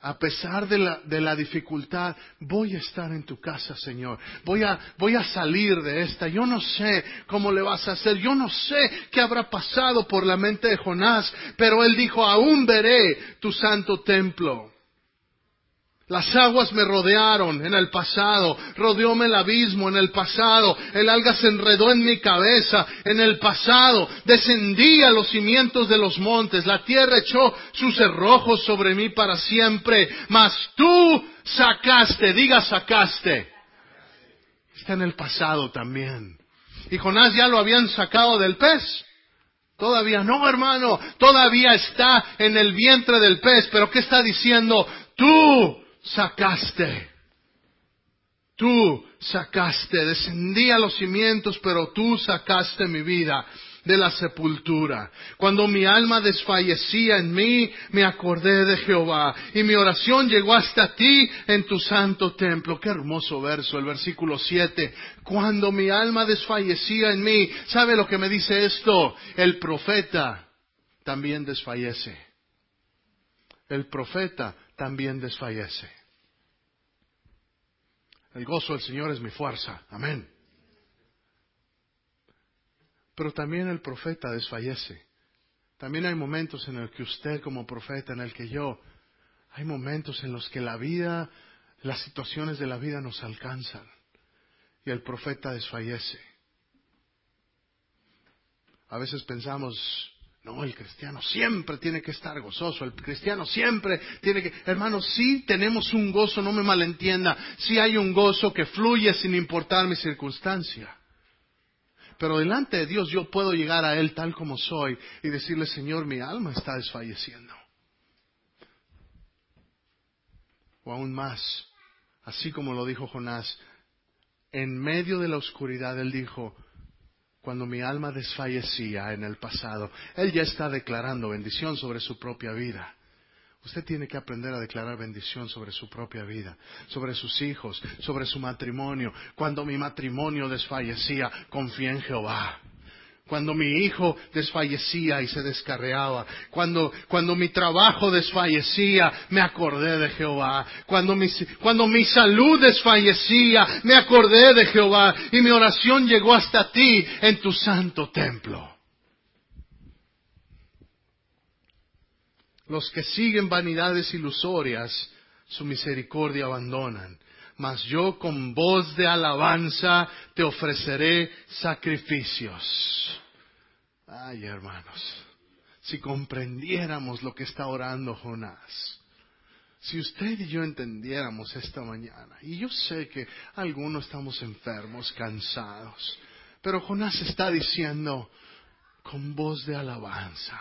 a pesar de la, de la, dificultad, voy a estar en tu casa, Señor. Voy a, voy a salir de esta. Yo no sé cómo le vas a hacer. Yo no sé qué habrá pasado por la mente de Jonás. Pero él dijo, aún veré tu santo templo. Las aguas me rodearon en el pasado, rodeóme el abismo en el pasado, el alga se enredó en mi cabeza en el pasado, descendí a los cimientos de los montes, la tierra echó sus cerrojos sobre mí para siempre, mas tú sacaste, diga sacaste. Está en el pasado también. Y Jonás ya lo habían sacado del pez. Todavía no, hermano, todavía está en el vientre del pez, pero ¿qué está diciendo? Tú sacaste. Tú sacaste, descendí a los cimientos, pero tú sacaste mi vida de la sepultura. Cuando mi alma desfallecía en mí, me acordé de Jehová y mi oración llegó hasta ti en tu santo templo. Qué hermoso verso, el versículo 7. Cuando mi alma desfallecía en mí, ¿sabe lo que me dice esto? El profeta también desfallece. El profeta también desfallece. El gozo del Señor es mi fuerza. Amén. Pero también el profeta desfallece. También hay momentos en los que usted como profeta, en el que yo, hay momentos en los que la vida, las situaciones de la vida nos alcanzan y el profeta desfallece. A veces pensamos, no, el cristiano siempre tiene que estar gozoso, el cristiano siempre tiene que... Hermanos, sí tenemos un gozo, no me malentienda, sí hay un gozo que fluye sin importar mi circunstancia. Pero delante de Dios yo puedo llegar a Él tal como soy y decirle, Señor, mi alma está desfalleciendo. O aún más, así como lo dijo Jonás, en medio de la oscuridad Él dijo, cuando mi alma desfallecía en el pasado. Él ya está declarando bendición sobre su propia vida. Usted tiene que aprender a declarar bendición sobre su propia vida, sobre sus hijos, sobre su matrimonio. Cuando mi matrimonio desfallecía, confié en Jehová cuando mi hijo desfallecía y se descarreaba, cuando, cuando mi trabajo desfallecía, me acordé de Jehová, cuando cuando mi salud desfallecía, me acordé de Jehová y mi oración llegó hasta ti en tu santo templo. Los que siguen vanidades ilusorias, su misericordia abandonan mas yo con voz de alabanza te ofreceré sacrificios. Ay, hermanos, si comprendiéramos lo que está orando Jonás, si usted y yo entendiéramos esta mañana, y yo sé que algunos estamos enfermos, cansados, pero Jonás está diciendo, con voz de alabanza,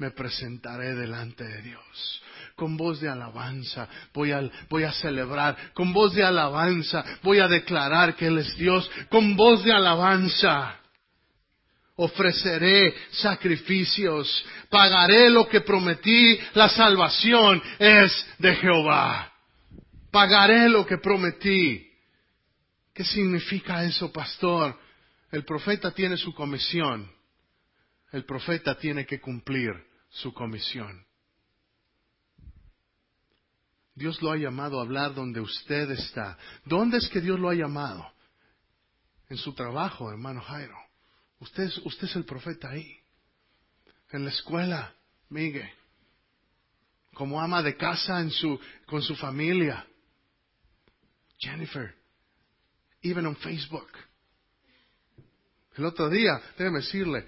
me presentaré delante de Dios con voz de alabanza voy a, celebrar, con voz de alabanza voy a declarar que Él es Dios, con voz de alabanza ofreceré sacrificios, pagaré lo que prometí, la salvación es de Jehová. Pagaré lo que prometí. ¿Qué significa eso, pastor? El profeta tiene su comisión. El profeta tiene que cumplir su comisión. Dios lo ha llamado a hablar donde usted está. ¿Dónde es que Dios lo ha llamado? En su trabajo, hermano Jairo. Usted es, usted es el profeta ahí. En la escuela, Miguel. Como ama de casa en su, con su familia. Jennifer. Even on Facebook. El otro día, déjeme decirle,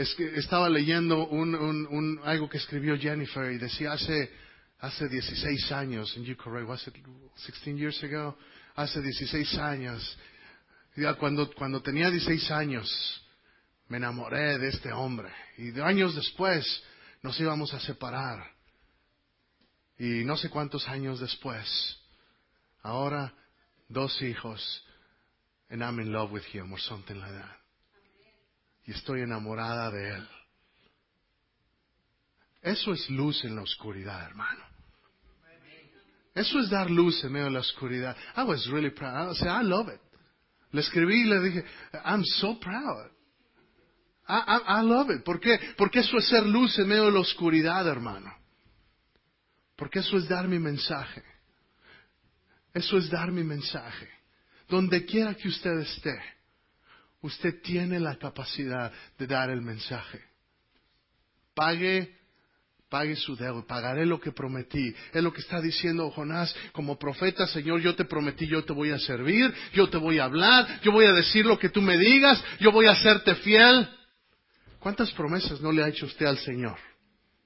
es que estaba leyendo un, un, algo que escribió Jennifer y decía hace hace 16 años, and you correct, was it 16 years ago? Hace 16 años, ya cuando, cuando tenía 16 años, me enamoré de este hombre. Y de años después nos íbamos a separar. Y no sé cuántos años después, ahora dos hijos, and I'm in love with him or something like that. Estoy enamorada de él. Eso es luz en la oscuridad, hermano. Eso es dar luz en medio de la oscuridad. I was really proud. I I love it. Le escribí y le dije, I'm so proud. I, I, I love it. ¿Por qué? Porque eso es ser luz en medio de la oscuridad, hermano. Porque eso es dar mi mensaje. Eso es dar mi mensaje. Donde quiera que usted esté, usted tiene la capacidad de dar el mensaje. Pague pague su deuda, pagaré lo que prometí. Es lo que está diciendo Jonás como profeta, Señor, yo te prometí, yo te voy a servir, yo te voy a hablar, yo voy a decir lo que tú me digas, yo voy a hacerte fiel. ¿Cuántas promesas no le ha hecho usted al Señor?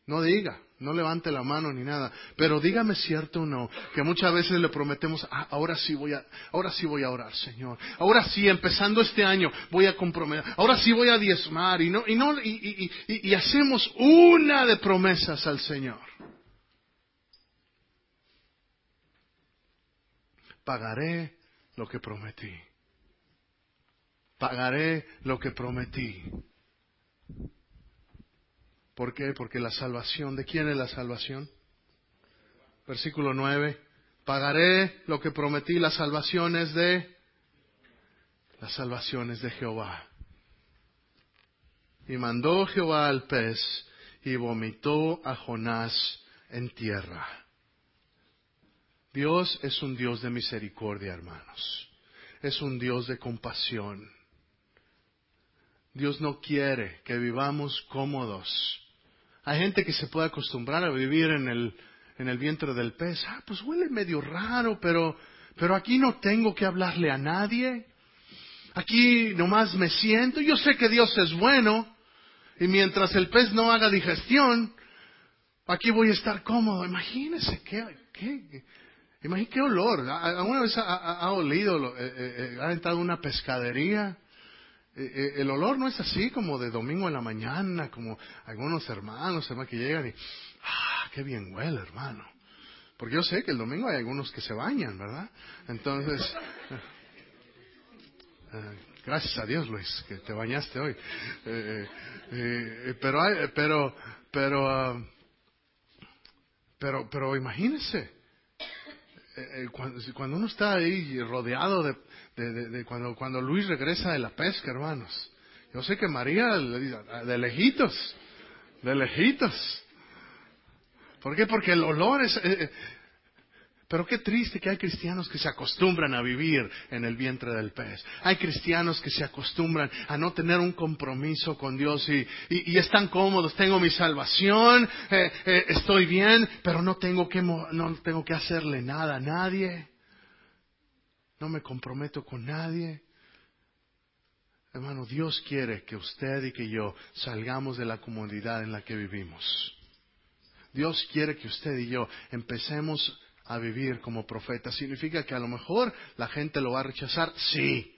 No diga, no levante la mano ni nada, pero dígame cierto o no, que muchas veces le prometemos, ah, ahora sí voy a, ahora sí voy a orar, Señor. Ahora sí, empezando este año, voy a comprometer, ahora sí voy a diezmar y no, y no, y, y, y hacemos una de promesas al Señor. Pagaré lo que prometí. Pagaré lo que prometí. ¿Por qué? Porque la salvación, ¿de quién es la salvación? Versículo 9, pagaré lo que prometí, la salvación es de, la salvación es de Jehová. Y mandó Jehová al pez y vomitó a Jonás en tierra. Dios es un Dios de misericordia, hermanos. Es un Dios de compasión. Dios no quiere que vivamos cómodos hay gente que se puede acostumbrar a vivir en el, en el vientre del pez. Ah, pues huele medio raro, pero, pero aquí no tengo que hablarle a nadie. Aquí nomás me siento. Yo sé que Dios es bueno. Y mientras el pez no haga digestión, aquí voy a estar cómodo. Imagínese qué, qué, imagínese qué olor. ¿Alguna vez ha, olido, eh, eh, eh, ha entrado una pescadería? Eh, eh, el olor no es así como de domingo en la mañana, como algunos hermanos, hermanos que llegan y, ah, qué bien huele, hermano. Porque yo sé que el domingo hay algunos que se bañan, ¿verdad? Entonces, eh, gracias a Dios, Luis, que te bañaste hoy. pero, hay, pero, pero, ah, pero, pero imagínese, cuando, cuando uno está ahí rodeado de, cuando, cuando Luis regresa de la pesca, hermanos. Yo sé que María, de lejitos, de lejitos. ¿Por qué? Porque el olor es... Eh, eh, pero qué triste que hay cristianos que se acostumbran a vivir en el vientre del pez. Hay cristianos que se acostumbran a no tener un compromiso con Dios y, y, están cómodos. Tengo mi salvación, eh, estoy bien, pero no tengo, que, no tengo que hacerle nada a nadie no me comprometo con nadie. Hermano, Dios quiere que usted y que yo salgamos de la comodidad en la que vivimos. Dios quiere que usted y yo empecemos a vivir como profetas. ¿Significa que a lo mejor la gente lo va a rechazar? Sí.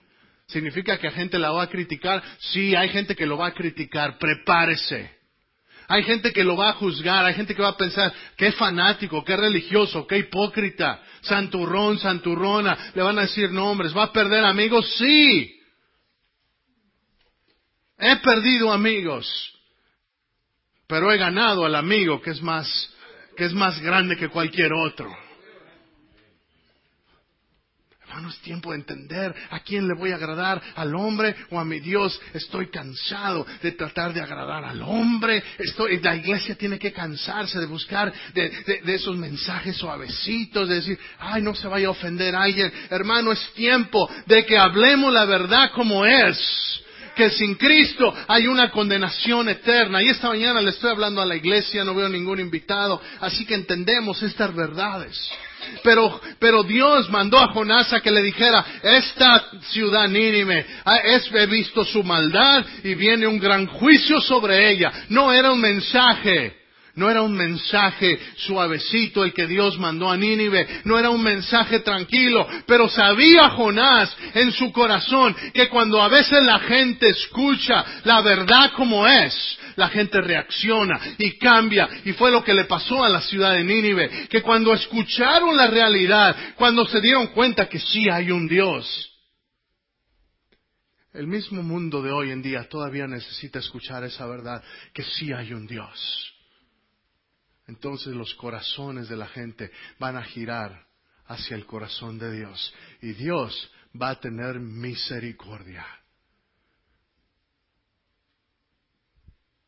¿Significa que la gente la va a criticar? Sí, hay gente que lo va a criticar. Prepárese. Hay gente que lo va a juzgar, hay gente que va a pensar, qué fanático, qué religioso, qué hipócrita, santurrón, santurrona, le van a decir nombres, va a perder amigos, sí. He perdido amigos, pero he ganado al amigo que es más, que es más grande que cualquier otro. No es tiempo de entender a quién le voy a agradar, al hombre o a mi Dios. Estoy cansado de tratar de agradar al hombre. Estoy, la iglesia tiene que cansarse de buscar de, de esos mensajes suavecitos, de decir, ay, no se vaya a ofender a alguien. Hermano, es tiempo de que hablemos la verdad como es que sin Cristo hay una condenación eterna. Y esta mañana le estoy hablando a la iglesia, no veo ningún invitado, así que entendemos estas verdades. Pero, pero Dios mandó a Jonás a que le dijera, esta ciudad Nínime, he visto su maldad y viene un gran juicio sobre ella. No era un mensaje No era un mensaje suavecito el que Dios mandó a Nínive, no era un mensaje tranquilo, pero sabía Jonás en su corazón que cuando a veces la gente escucha la verdad como es, la gente reacciona y cambia. Y fue lo que le pasó a la ciudad de Nínive, que cuando escucharon la realidad, cuando se dieron cuenta que sí hay un Dios, el mismo mundo de hoy en día todavía necesita escuchar esa verdad, que sí hay un Dios entonces los corazones de la gente van a girar hacia el corazón de Dios y Dios va a tener misericordia.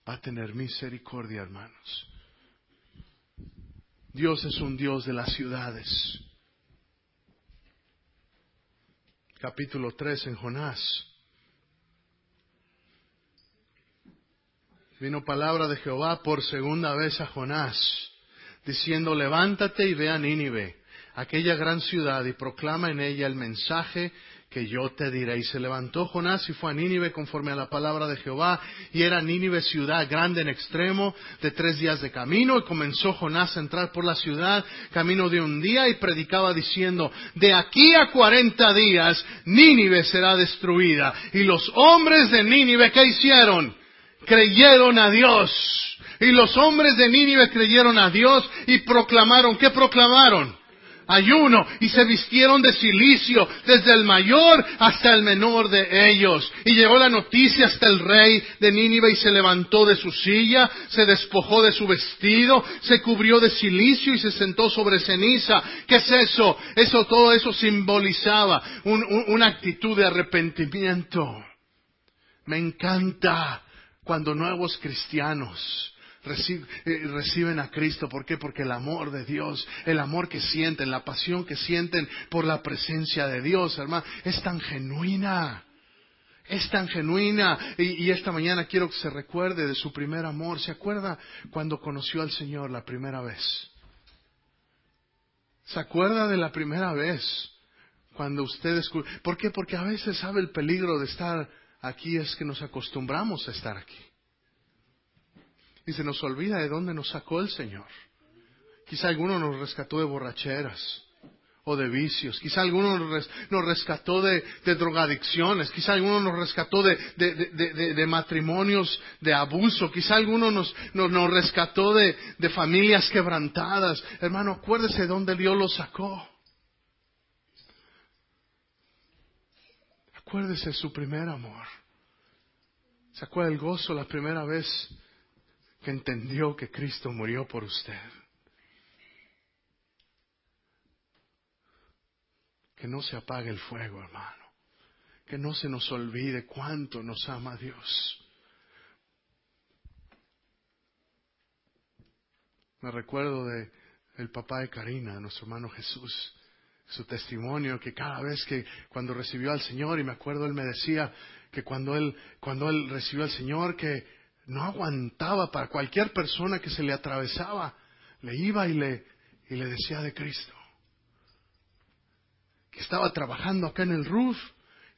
Va a tener misericordia, hermanos. Dios es un Dios de las ciudades. Capítulo 3 en Jonás. Vino palabra de Jehová por segunda vez a Jonás, diciendo, levántate y ve a Nínive, aquella gran ciudad, y proclama en ella el mensaje que yo te diré. Y se levantó Jonás y fue a Nínive conforme a la palabra de Jehová, y era Nínive ciudad grande en extremo, de tres días de camino, y comenzó Jonás a entrar por la ciudad, camino de un día, y predicaba diciendo, de aquí a cuarenta días Nínive será destruida. Y los hombres de Nínive, ¿qué hicieron? Creyeron a Dios. Y los hombres de Nínive creyeron a Dios y proclamaron, ¿qué proclamaron? Ayuno y se vistieron de silicio desde el mayor hasta el menor de ellos. Y llegó la noticia hasta el rey de Nínive y se levantó de su silla, se despojó de su vestido, se cubrió de silicio y se sentó sobre ceniza. ¿Qué es eso? Eso, todo eso simbolizaba una actitud de arrepentimiento. Me encanta cuando nuevos cristianos eh, reciben a Cristo. ¿Por qué? Porque el amor de Dios, el amor que sienten, la pasión que sienten por la presencia de Dios, hermano, es tan genuina. Es tan genuina. Y, esta mañana quiero que se recuerde de su primer amor. ¿Se acuerda cuando conoció al Señor la primera vez? ¿Se acuerda de la primera vez? Cuando usted ¿Por qué? Porque a veces sabe el peligro de estar aquí es que nos acostumbramos a estar aquí. Y se nos olvida de dónde nos sacó el Señor. Quizá alguno nos rescató de borracheras o de vicios. Quizá alguno nos rescató de, drogadicciones. Quizá alguno nos rescató de, matrimonios de abuso. Quizá alguno nos, nos rescató de, familias quebrantadas. Hermano, acuérdese de dónde Dios lo sacó. Acuérdese de su primer amor. ¿Se acuerda el gozo la primera vez que entendió que Cristo murió por usted? Que no se apague el fuego, hermano. Que no se nos olvide cuánto nos ama Dios. Me recuerdo de el papá de Karina, nuestro hermano Jesús su testimonio, que cada vez que cuando recibió al Señor, y me acuerdo él me decía que cuando él, cuando él recibió al Señor, que no aguantaba para cualquier persona que se le atravesaba, le iba y le, y le decía de Cristo. Que estaba trabajando acá en el roof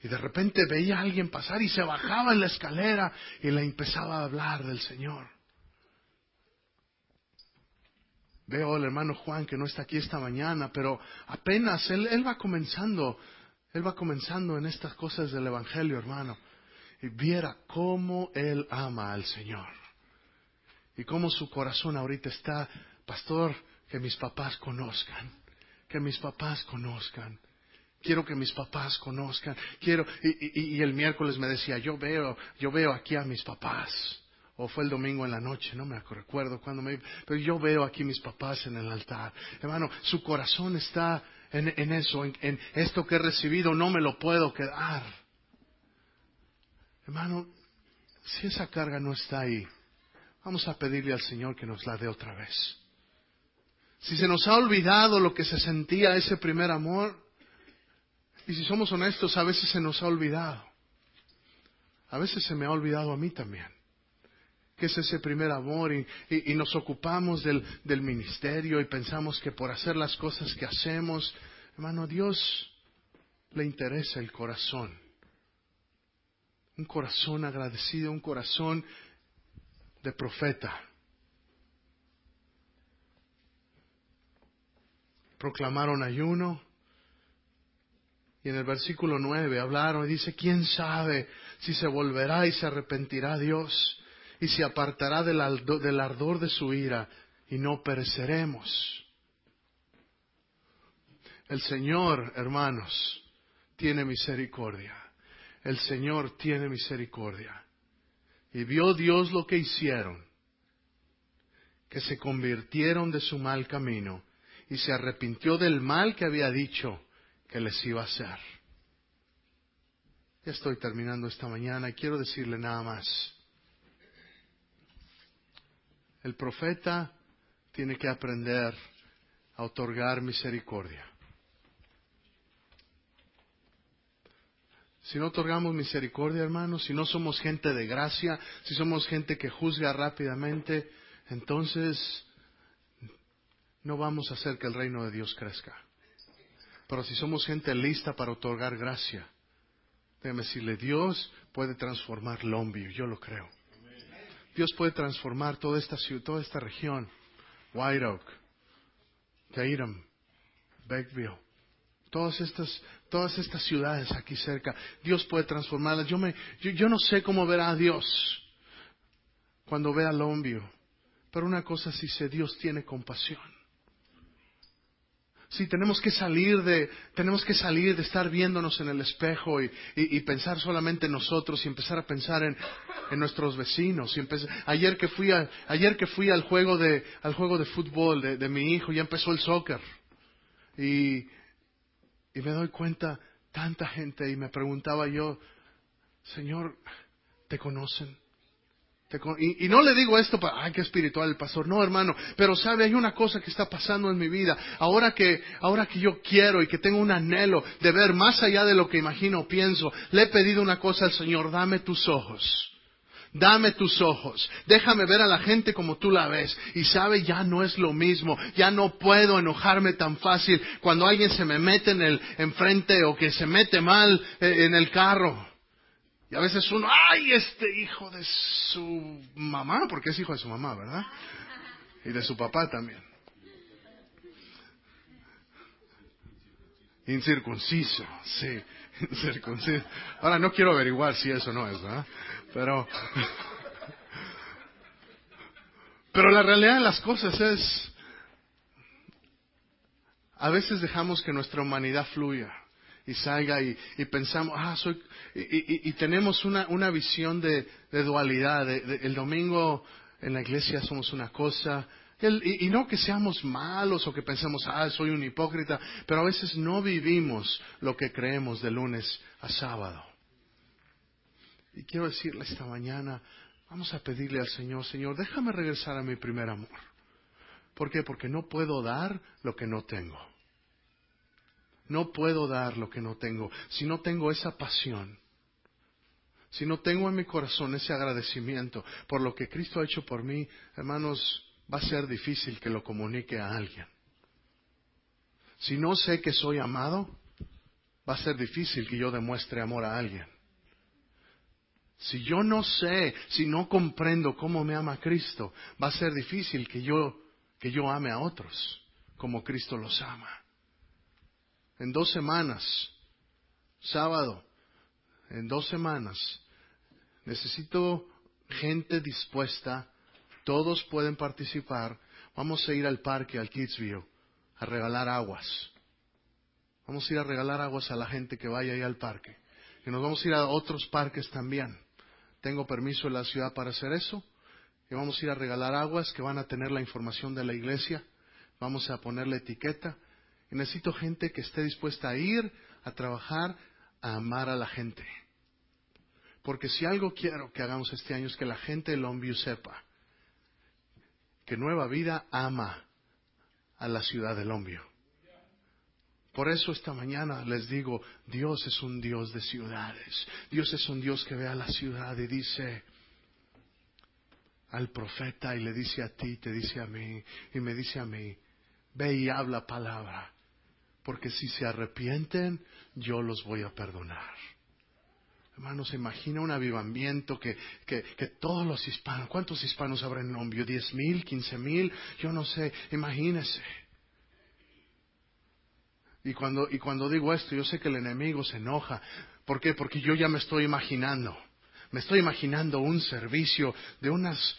y de repente veía a alguien pasar y se bajaba en la escalera y le empezaba a hablar del Señor. Veo al hermano Juan que no está aquí esta mañana, pero apenas él, va comenzando, él va comenzando en estas cosas del Evangelio, hermano. Y viera cómo él ama al Señor. Y cómo su corazón ahorita está, pastor, que mis papás conozcan, que mis papás conozcan. Quiero que mis papás conozcan. Quiero, y, y el miércoles me decía, yo veo, yo veo aquí a mis papás o fue el domingo en la noche, no me recuerdo cuando me... Pero yo veo aquí mis papás en el altar. Hermano, su corazón está en, eso, en, esto que he recibido, no me lo puedo quedar. Hermano, si esa carga no está ahí, vamos a pedirle al Señor que nos la dé otra vez. Si se nos ha olvidado lo que se sentía ese primer amor, y si somos honestos, a veces se nos ha olvidado. A veces se me ha olvidado a mí también que es ese primer amor y, nos ocupamos del, ministerio y pensamos que por hacer las cosas que hacemos, hermano, Dios le interesa el corazón. Un corazón agradecido, un corazón de profeta. Proclamaron ayuno. Y en el versículo 9 hablaron y dice, ¿quién sabe si se volverá y se arrepentirá Dios y se apartará del, ardor de su ira y no pereceremos? El Señor, hermanos, tiene misericordia. El Señor tiene misericordia. Y vio Dios lo que hicieron, que se convirtieron de su mal camino y se arrepintió del mal que había dicho que les iba a hacer. Ya estoy terminando esta mañana y quiero decirle nada más. El profeta tiene que aprender a otorgar misericordia. Si no otorgamos misericordia, hermanos, si no somos gente de gracia, si somos gente que juzga rápidamente, entonces no vamos a hacer que el reino de Dios crezca. Pero si somos gente lista para otorgar gracia, déjeme decirle, Dios puede transformar Longview, yo lo creo. Dios puede transformar toda esta ciudad, toda esta región, White Oak, Tatum, Beckville, todas estas, todas estas ciudades aquí cerca. Dios puede transformarlas. Yo, me, yo, yo no sé cómo verá a Dios cuando vea Longview, pero una cosa sí sé, Dios tiene compasión. Sí, tenemos que salir de, tenemos que salir de estar viéndonos en el espejo y, pensar solamente en nosotros y empezar a pensar en, en nuestros vecinos. Y ayer que fui a, ayer que fui al juego de, al juego de fútbol de, de mi hijo, ya empezó el soccer. Y, y me doy cuenta, tanta gente, y me preguntaba yo, Señor, ¿te conocen? Y, no le digo esto para, ay, qué espiritual el pastor. No, hermano. Pero sabe, hay una cosa que está pasando en mi vida. Ahora que, ahora que yo quiero y que tengo un anhelo de ver más allá de lo que imagino o pienso, le he pedido una cosa al Señor, dame tus ojos. Dame tus ojos, déjame ver a la gente como tú la ves. Y sabe, ya no es lo mismo, ya no puedo enojarme tan fácil cuando alguien se me mete en el enfrente o que se mete mal eh, en el carro. Y a veces uno, ay, este hijo de su mamá, porque es hijo de su mamá, ¿verdad? Y de su papá también. Incircunciso, sí, incircunciso. Ahora no quiero averiguar si eso no es, ¿verdad? Pero, pero la realidad de las cosas es, a veces dejamos que nuestra humanidad fluya y salga y, pensamos, ah, soy, y, tenemos una, una visión de, dualidad. el domingo en la iglesia somos una cosa, y, no que seamos malos o que pensemos, ah, soy un hipócrita, pero a veces no vivimos lo que creemos de lunes a sábado. Y quiero decirle esta mañana, vamos a pedirle al Señor, Señor, déjame regresar a mi primer amor. ¿Por qué? Porque no puedo dar lo que no tengo. No puedo dar lo que no tengo. Si no tengo esa pasión, si no tengo en mi corazón ese agradecimiento por lo que Cristo ha hecho por mí, hermanos, va a ser difícil que lo comunique a alguien. Si no sé que soy amado, va a ser difícil que yo demuestre amor a alguien. Si yo no sé, si no comprendo cómo me ama Cristo, va a ser difícil que yo, que yo ame a otros como Cristo los ama en dos semanas, sábado, en dos semanas, necesito gente dispuesta, todos pueden participar, vamos a ir al parque, al Kidsview, a regalar aguas. Vamos a ir a regalar aguas a la gente que vaya ahí al parque. Y nos vamos a ir a otros parques también. Tengo permiso en la ciudad para hacer eso. Y vamos a ir a regalar aguas que van a tener la información de la iglesia. Vamos a ponerle etiqueta necesito gente que esté dispuesta a ir, a trabajar, a amar a la gente. Porque si algo quiero que hagamos este año es que la gente de Longview sepa que Nueva Vida ama a la ciudad de Longview. Por eso esta mañana les digo, Dios es un Dios de ciudades. Dios es un Dios que ve a la ciudad y dice al profeta y le dice a ti, te dice a mí y me dice a mí, ve y habla palabra porque si se arrepienten, yo los voy a perdonar. Hermanos, se imagina un avivamiento que, que, todos los hispanos, ¿cuántos hispanos habrá en Lombio? ¿Diez mil? ¿Quince mil? Yo no sé, imagínese. Y cuando, y cuando digo esto, yo sé que el enemigo se enoja. ¿Por qué? Porque yo ya me estoy imaginando. Me estoy imaginando un servicio de unas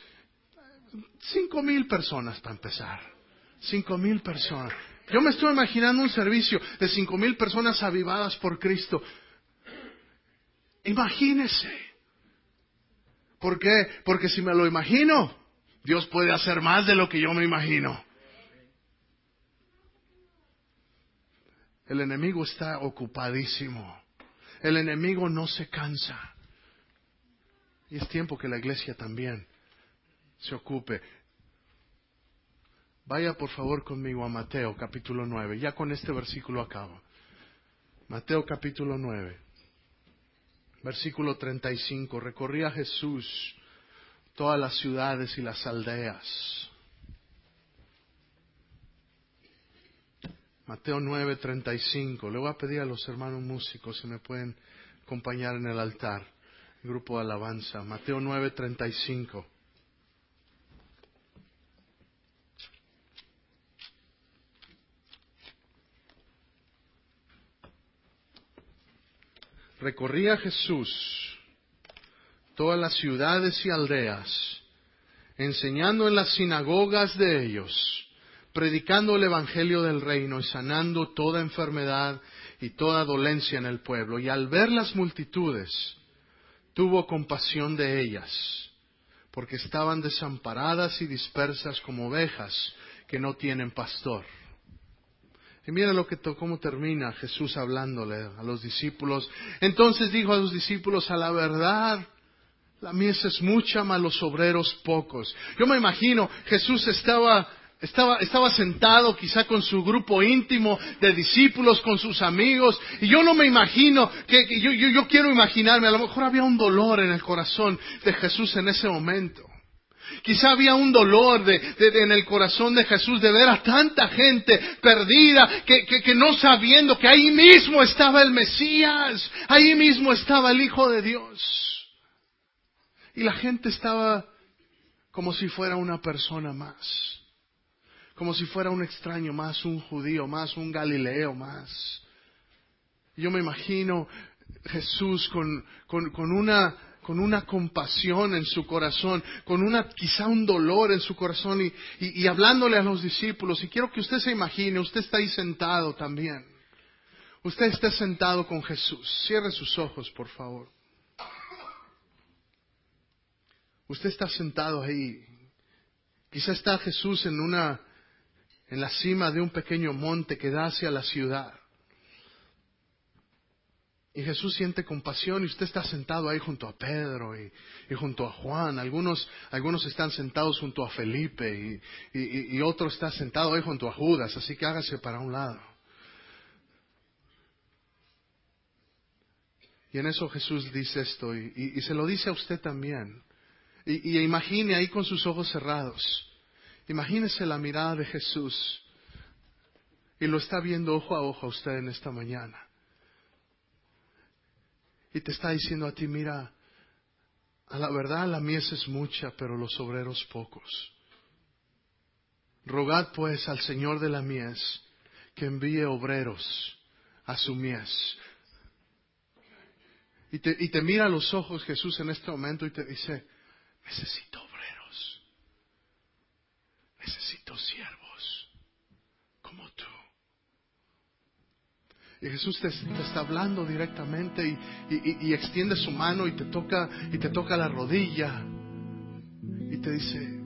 cinco mil personas para empezar. Cinco mil personas. Yo me estoy imaginando un servicio de cinco mil personas avivadas por Cristo. Imagínese. ¿Por qué? Porque si me lo imagino, Dios puede hacer más de lo que yo me imagino. El enemigo está ocupadísimo. El enemigo no se cansa. Y es tiempo que la iglesia también se ocupe. Vaya por favor conmigo a Mateo capítulo 9. Ya con este versículo acabo. Mateo capítulo 9. Versículo 35. Recorría Jesús todas las ciudades y las aldeas. Mateo 9, 35. Le voy a pedir a los hermanos músicos si me pueden acompañar en el altar. grupo de alabanza. Mateo 9, 35. Recorría Jesús todas las ciudades y aldeas, enseñando en las sinagogas de ellos, predicando el Evangelio del reino y sanando toda enfermedad y toda dolencia en el pueblo. Y al ver las multitudes, tuvo compasión de ellas, porque estaban desamparadas y dispersas como ovejas que no tienen pastor. Y mira lo que cómo termina Jesús hablándole a los discípulos. Entonces dijo a los discípulos, a la verdad, la mies es mucha, mas los obreros pocos. Yo me imagino, Jesús estaba, estaba, estaba sentado quizá con su grupo íntimo de discípulos, con sus amigos, y yo no me imagino, que, yo, yo, yo quiero imaginarme, a lo mejor había un dolor en el corazón de Jesús en ese momento. Quizá había un dolor en el corazón de Jesús de ver a tanta gente perdida, que, no sabiendo que ahí mismo estaba el Mesías, ahí mismo estaba el Hijo de Dios. Y la gente estaba como si fuera una persona más, como si fuera un extraño más, un judío más, un galileo más. Yo me imagino Jesús con una con una compasión en su corazón, con una quizá un dolor en su corazón y, y, hablándole a los discípulos. Y quiero que usted se imagine, usted está ahí sentado también. Usted está sentado con Jesús. Cierre sus ojos, por favor. Usted está sentado ahí. Quizá está Jesús en una, en la cima de un pequeño monte que da hacia la ciudad. Y Jesús siente compasión y usted está sentado ahí junto a Pedro y, junto a Juan. Algunos, algunos están sentados junto a Felipe y, y, otro está sentado ahí junto a Judas. Así que hágase para un lado. Y en eso Jesús dice esto y, se lo dice a usted también. Y, imagine ahí con sus ojos cerrados. Imagínese la mirada de Jesús y lo está viendo ojo a ojo a usted en esta mañana. Y te está diciendo a ti, mira, a la verdad la mies es mucha, pero los obreros pocos. Rogad pues al Señor de la mies que envíe obreros a su mies. Y te, y te mira a los ojos Jesús en este momento y te dice, necesito obreros, necesito siervos como tú. Y Jesús te, está hablando directamente y, extiende su mano y te toca y te toca la rodilla y te dice,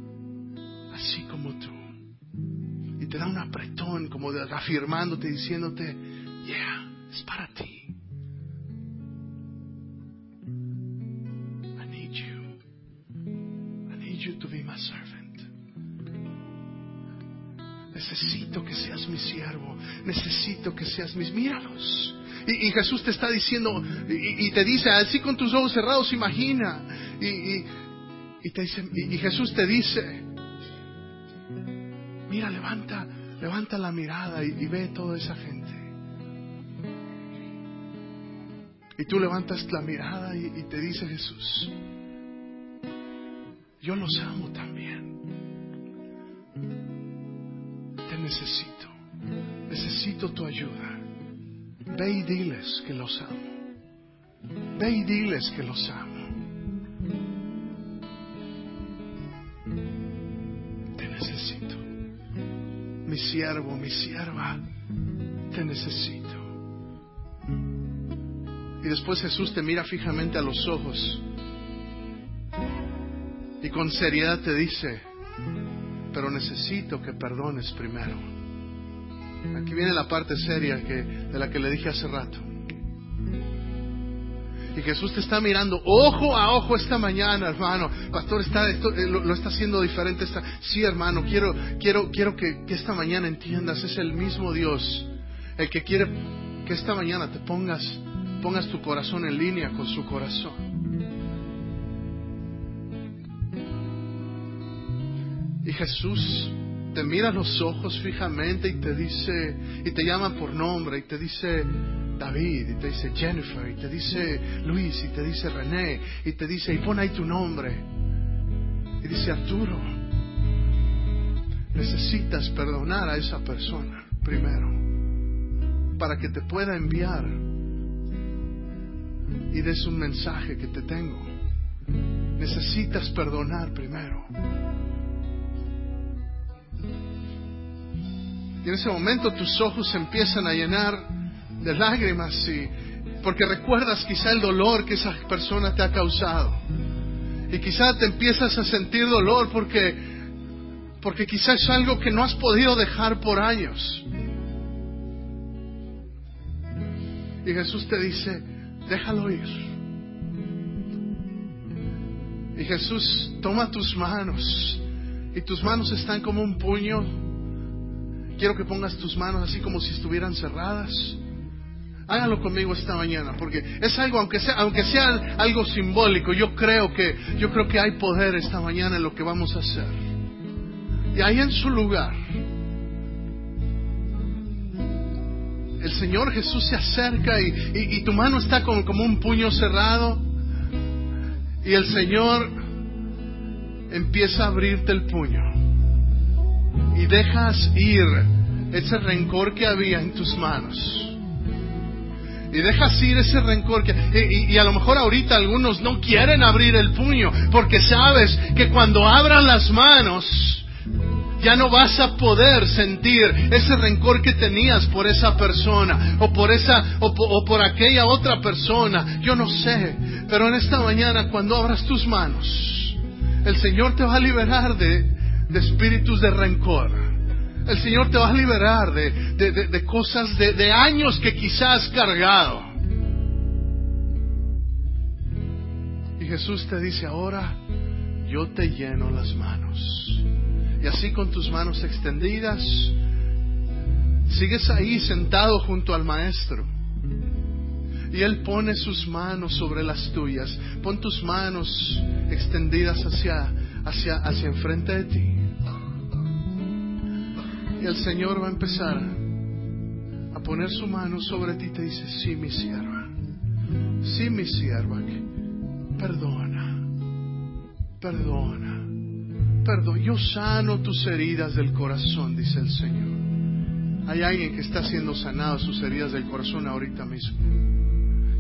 así como tú. Y te da un apretón como de afirmándote, diciéndote, yeah, es para ti. I need you. I need you to be my servant. Necesito que seas mi siervo. Necesito que seas mis. Míralos. Y, Jesús te está diciendo, y, te dice, así con tus ojos cerrados, imagina. Y, te dice, y, Jesús te dice, mira, levanta, levanta la mirada y, ve toda esa gente. Y tú levantas la mirada y te dice Jesús, yo los amo también necesito. Necesito tu ayuda. Ve y diles que los amo. Ve y diles que los amo. Te necesito. Mi siervo, mi sierva, te necesito. Y después Jesús te mira fijamente a los ojos y con seriedad te dice, pero necesito que perdones primero. Aquí viene la parte seria de la que le dije hace rato. Y Jesús te está mirando ojo a ojo esta mañana, hermano. Pastor, está, esto, eh, lo, está haciendo diferente. Esta... Sí, hermano, quiero, quiero, quiero que, que esta mañana entiendas, es el mismo Dios el que quiere que esta mañana te pongas, pongas tu corazón en línea con su corazón. Jesús te mira los ojos fijamente y te dice, y te llama por nombre, y te dice David, y te dice Jennifer, y te dice Luis, y te dice René, y te dice, y pon ahí tu nombre. Y dice Arturo, necesitas perdonar a esa persona primero, para que te pueda enviar y des un mensaje que te tengo. Necesitas perdonar primero. Y en ese momento tus ojos se empiezan a llenar de lágrimas y porque recuerdas quizá el dolor que esa persona te ha causado. Y quizá te empiezas a sentir dolor porque porque quizá es algo que no has podido dejar por años. Y Jesús te dice, déjalo ir. Y Jesús toma tus manos y tus manos están como un puño Quiero que pongas tus manos así como si estuvieran cerradas. Hágalo conmigo esta mañana, porque es algo, aunque sea, aunque sea algo simbólico, yo creo que, yo creo que hay poder esta mañana en lo que vamos a hacer. Y ahí en su lugar, el Señor Jesús se acerca y, y tu mano está como, como un puño cerrado. Y el Señor empieza a abrirte el puño y dejas ir ese rencor que había en tus manos. Y dejas ir ese rencor que... Y, a lo mejor ahorita algunos no quieren abrir el puño porque sabes que cuando abran las manos ya no vas a poder sentir ese rencor que tenías por esa persona o por esa o, o por aquella otra persona. Yo no sé, pero en esta mañana cuando abras tus manos, el Señor te va a liberar de, de espíritus de rencor. El Señor te va a liberar de, de, cosas, de, años que quizás has cargado. Y Jesús te dice, ahora yo te lleno las manos. Y así con tus manos extendidas, sigues ahí sentado junto al Maestro. Y Él pone sus manos sobre las tuyas. Pon tus manos extendidas hacia, hacia, hacia enfrente de ti. El Señor va a empezar a poner su mano sobre ti y te dice, sí, mi sierva, sí, mi sierva, perdona, perdona, perdona. Yo sano tus heridas del corazón, dice el Señor. Hay alguien que está siendo sanado sus heridas del corazón ahorita mismo.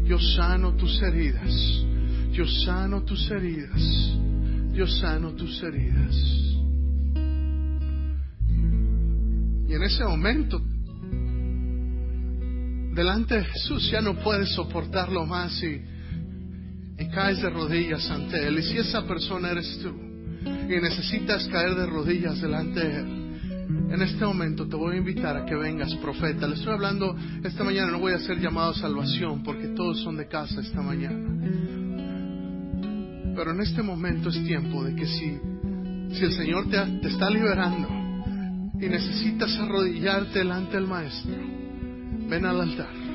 Yo sano tus heridas. Yo sano tus heridas. Yo sano tus heridas. Y en ese momento, delante de Jesús ya no puedes soportarlo más y, caes de rodillas ante Él. Y si esa persona eres tú y necesitas caer de rodillas delante de Él, en este momento te voy a invitar a que vengas, profeta. Le estoy hablando esta mañana, no voy a hacer llamado a salvación porque todos son de casa esta mañana. Pero en este momento es tiempo de que si, si el Señor te, te está liberando, y necesitas arrodillarte delante del Maestro, ven al altar.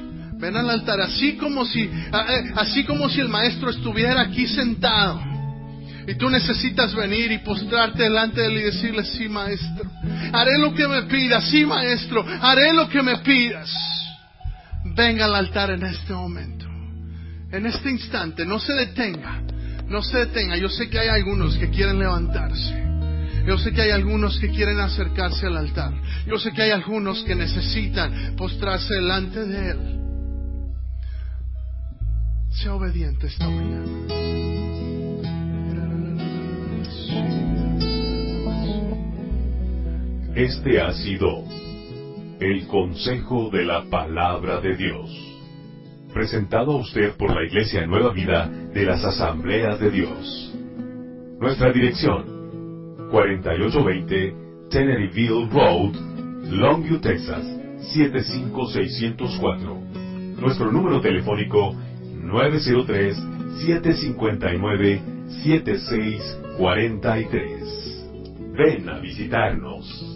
Ven al altar, así como si, eh, así como si el Maestro estuviera aquí sentado. Y tú necesitas venir y postrarte delante de él y decirle, sí, Maestro, haré lo que me pidas, sí, Maestro, haré lo que me pidas. Venga al altar en este momento, en este instante, no se detenga, no se detenga. Yo sé que hay algunos que quieren levantarse. Yo sé que hay algunos que quieren acercarse al altar. Yo sé que hay algunos que necesitan postrarse delante de Él. Sea obediente esta mañana. Este ha sido el consejo de la palabra de Dios, presentado a usted por la Iglesia Nueva Vida de las Asambleas de Dios. Nuestra dirección, 4820 Teneryville Road, Longview, Texas, 75604. Nuestro número telefónico, 903-759-7643. Ven a visitarnos.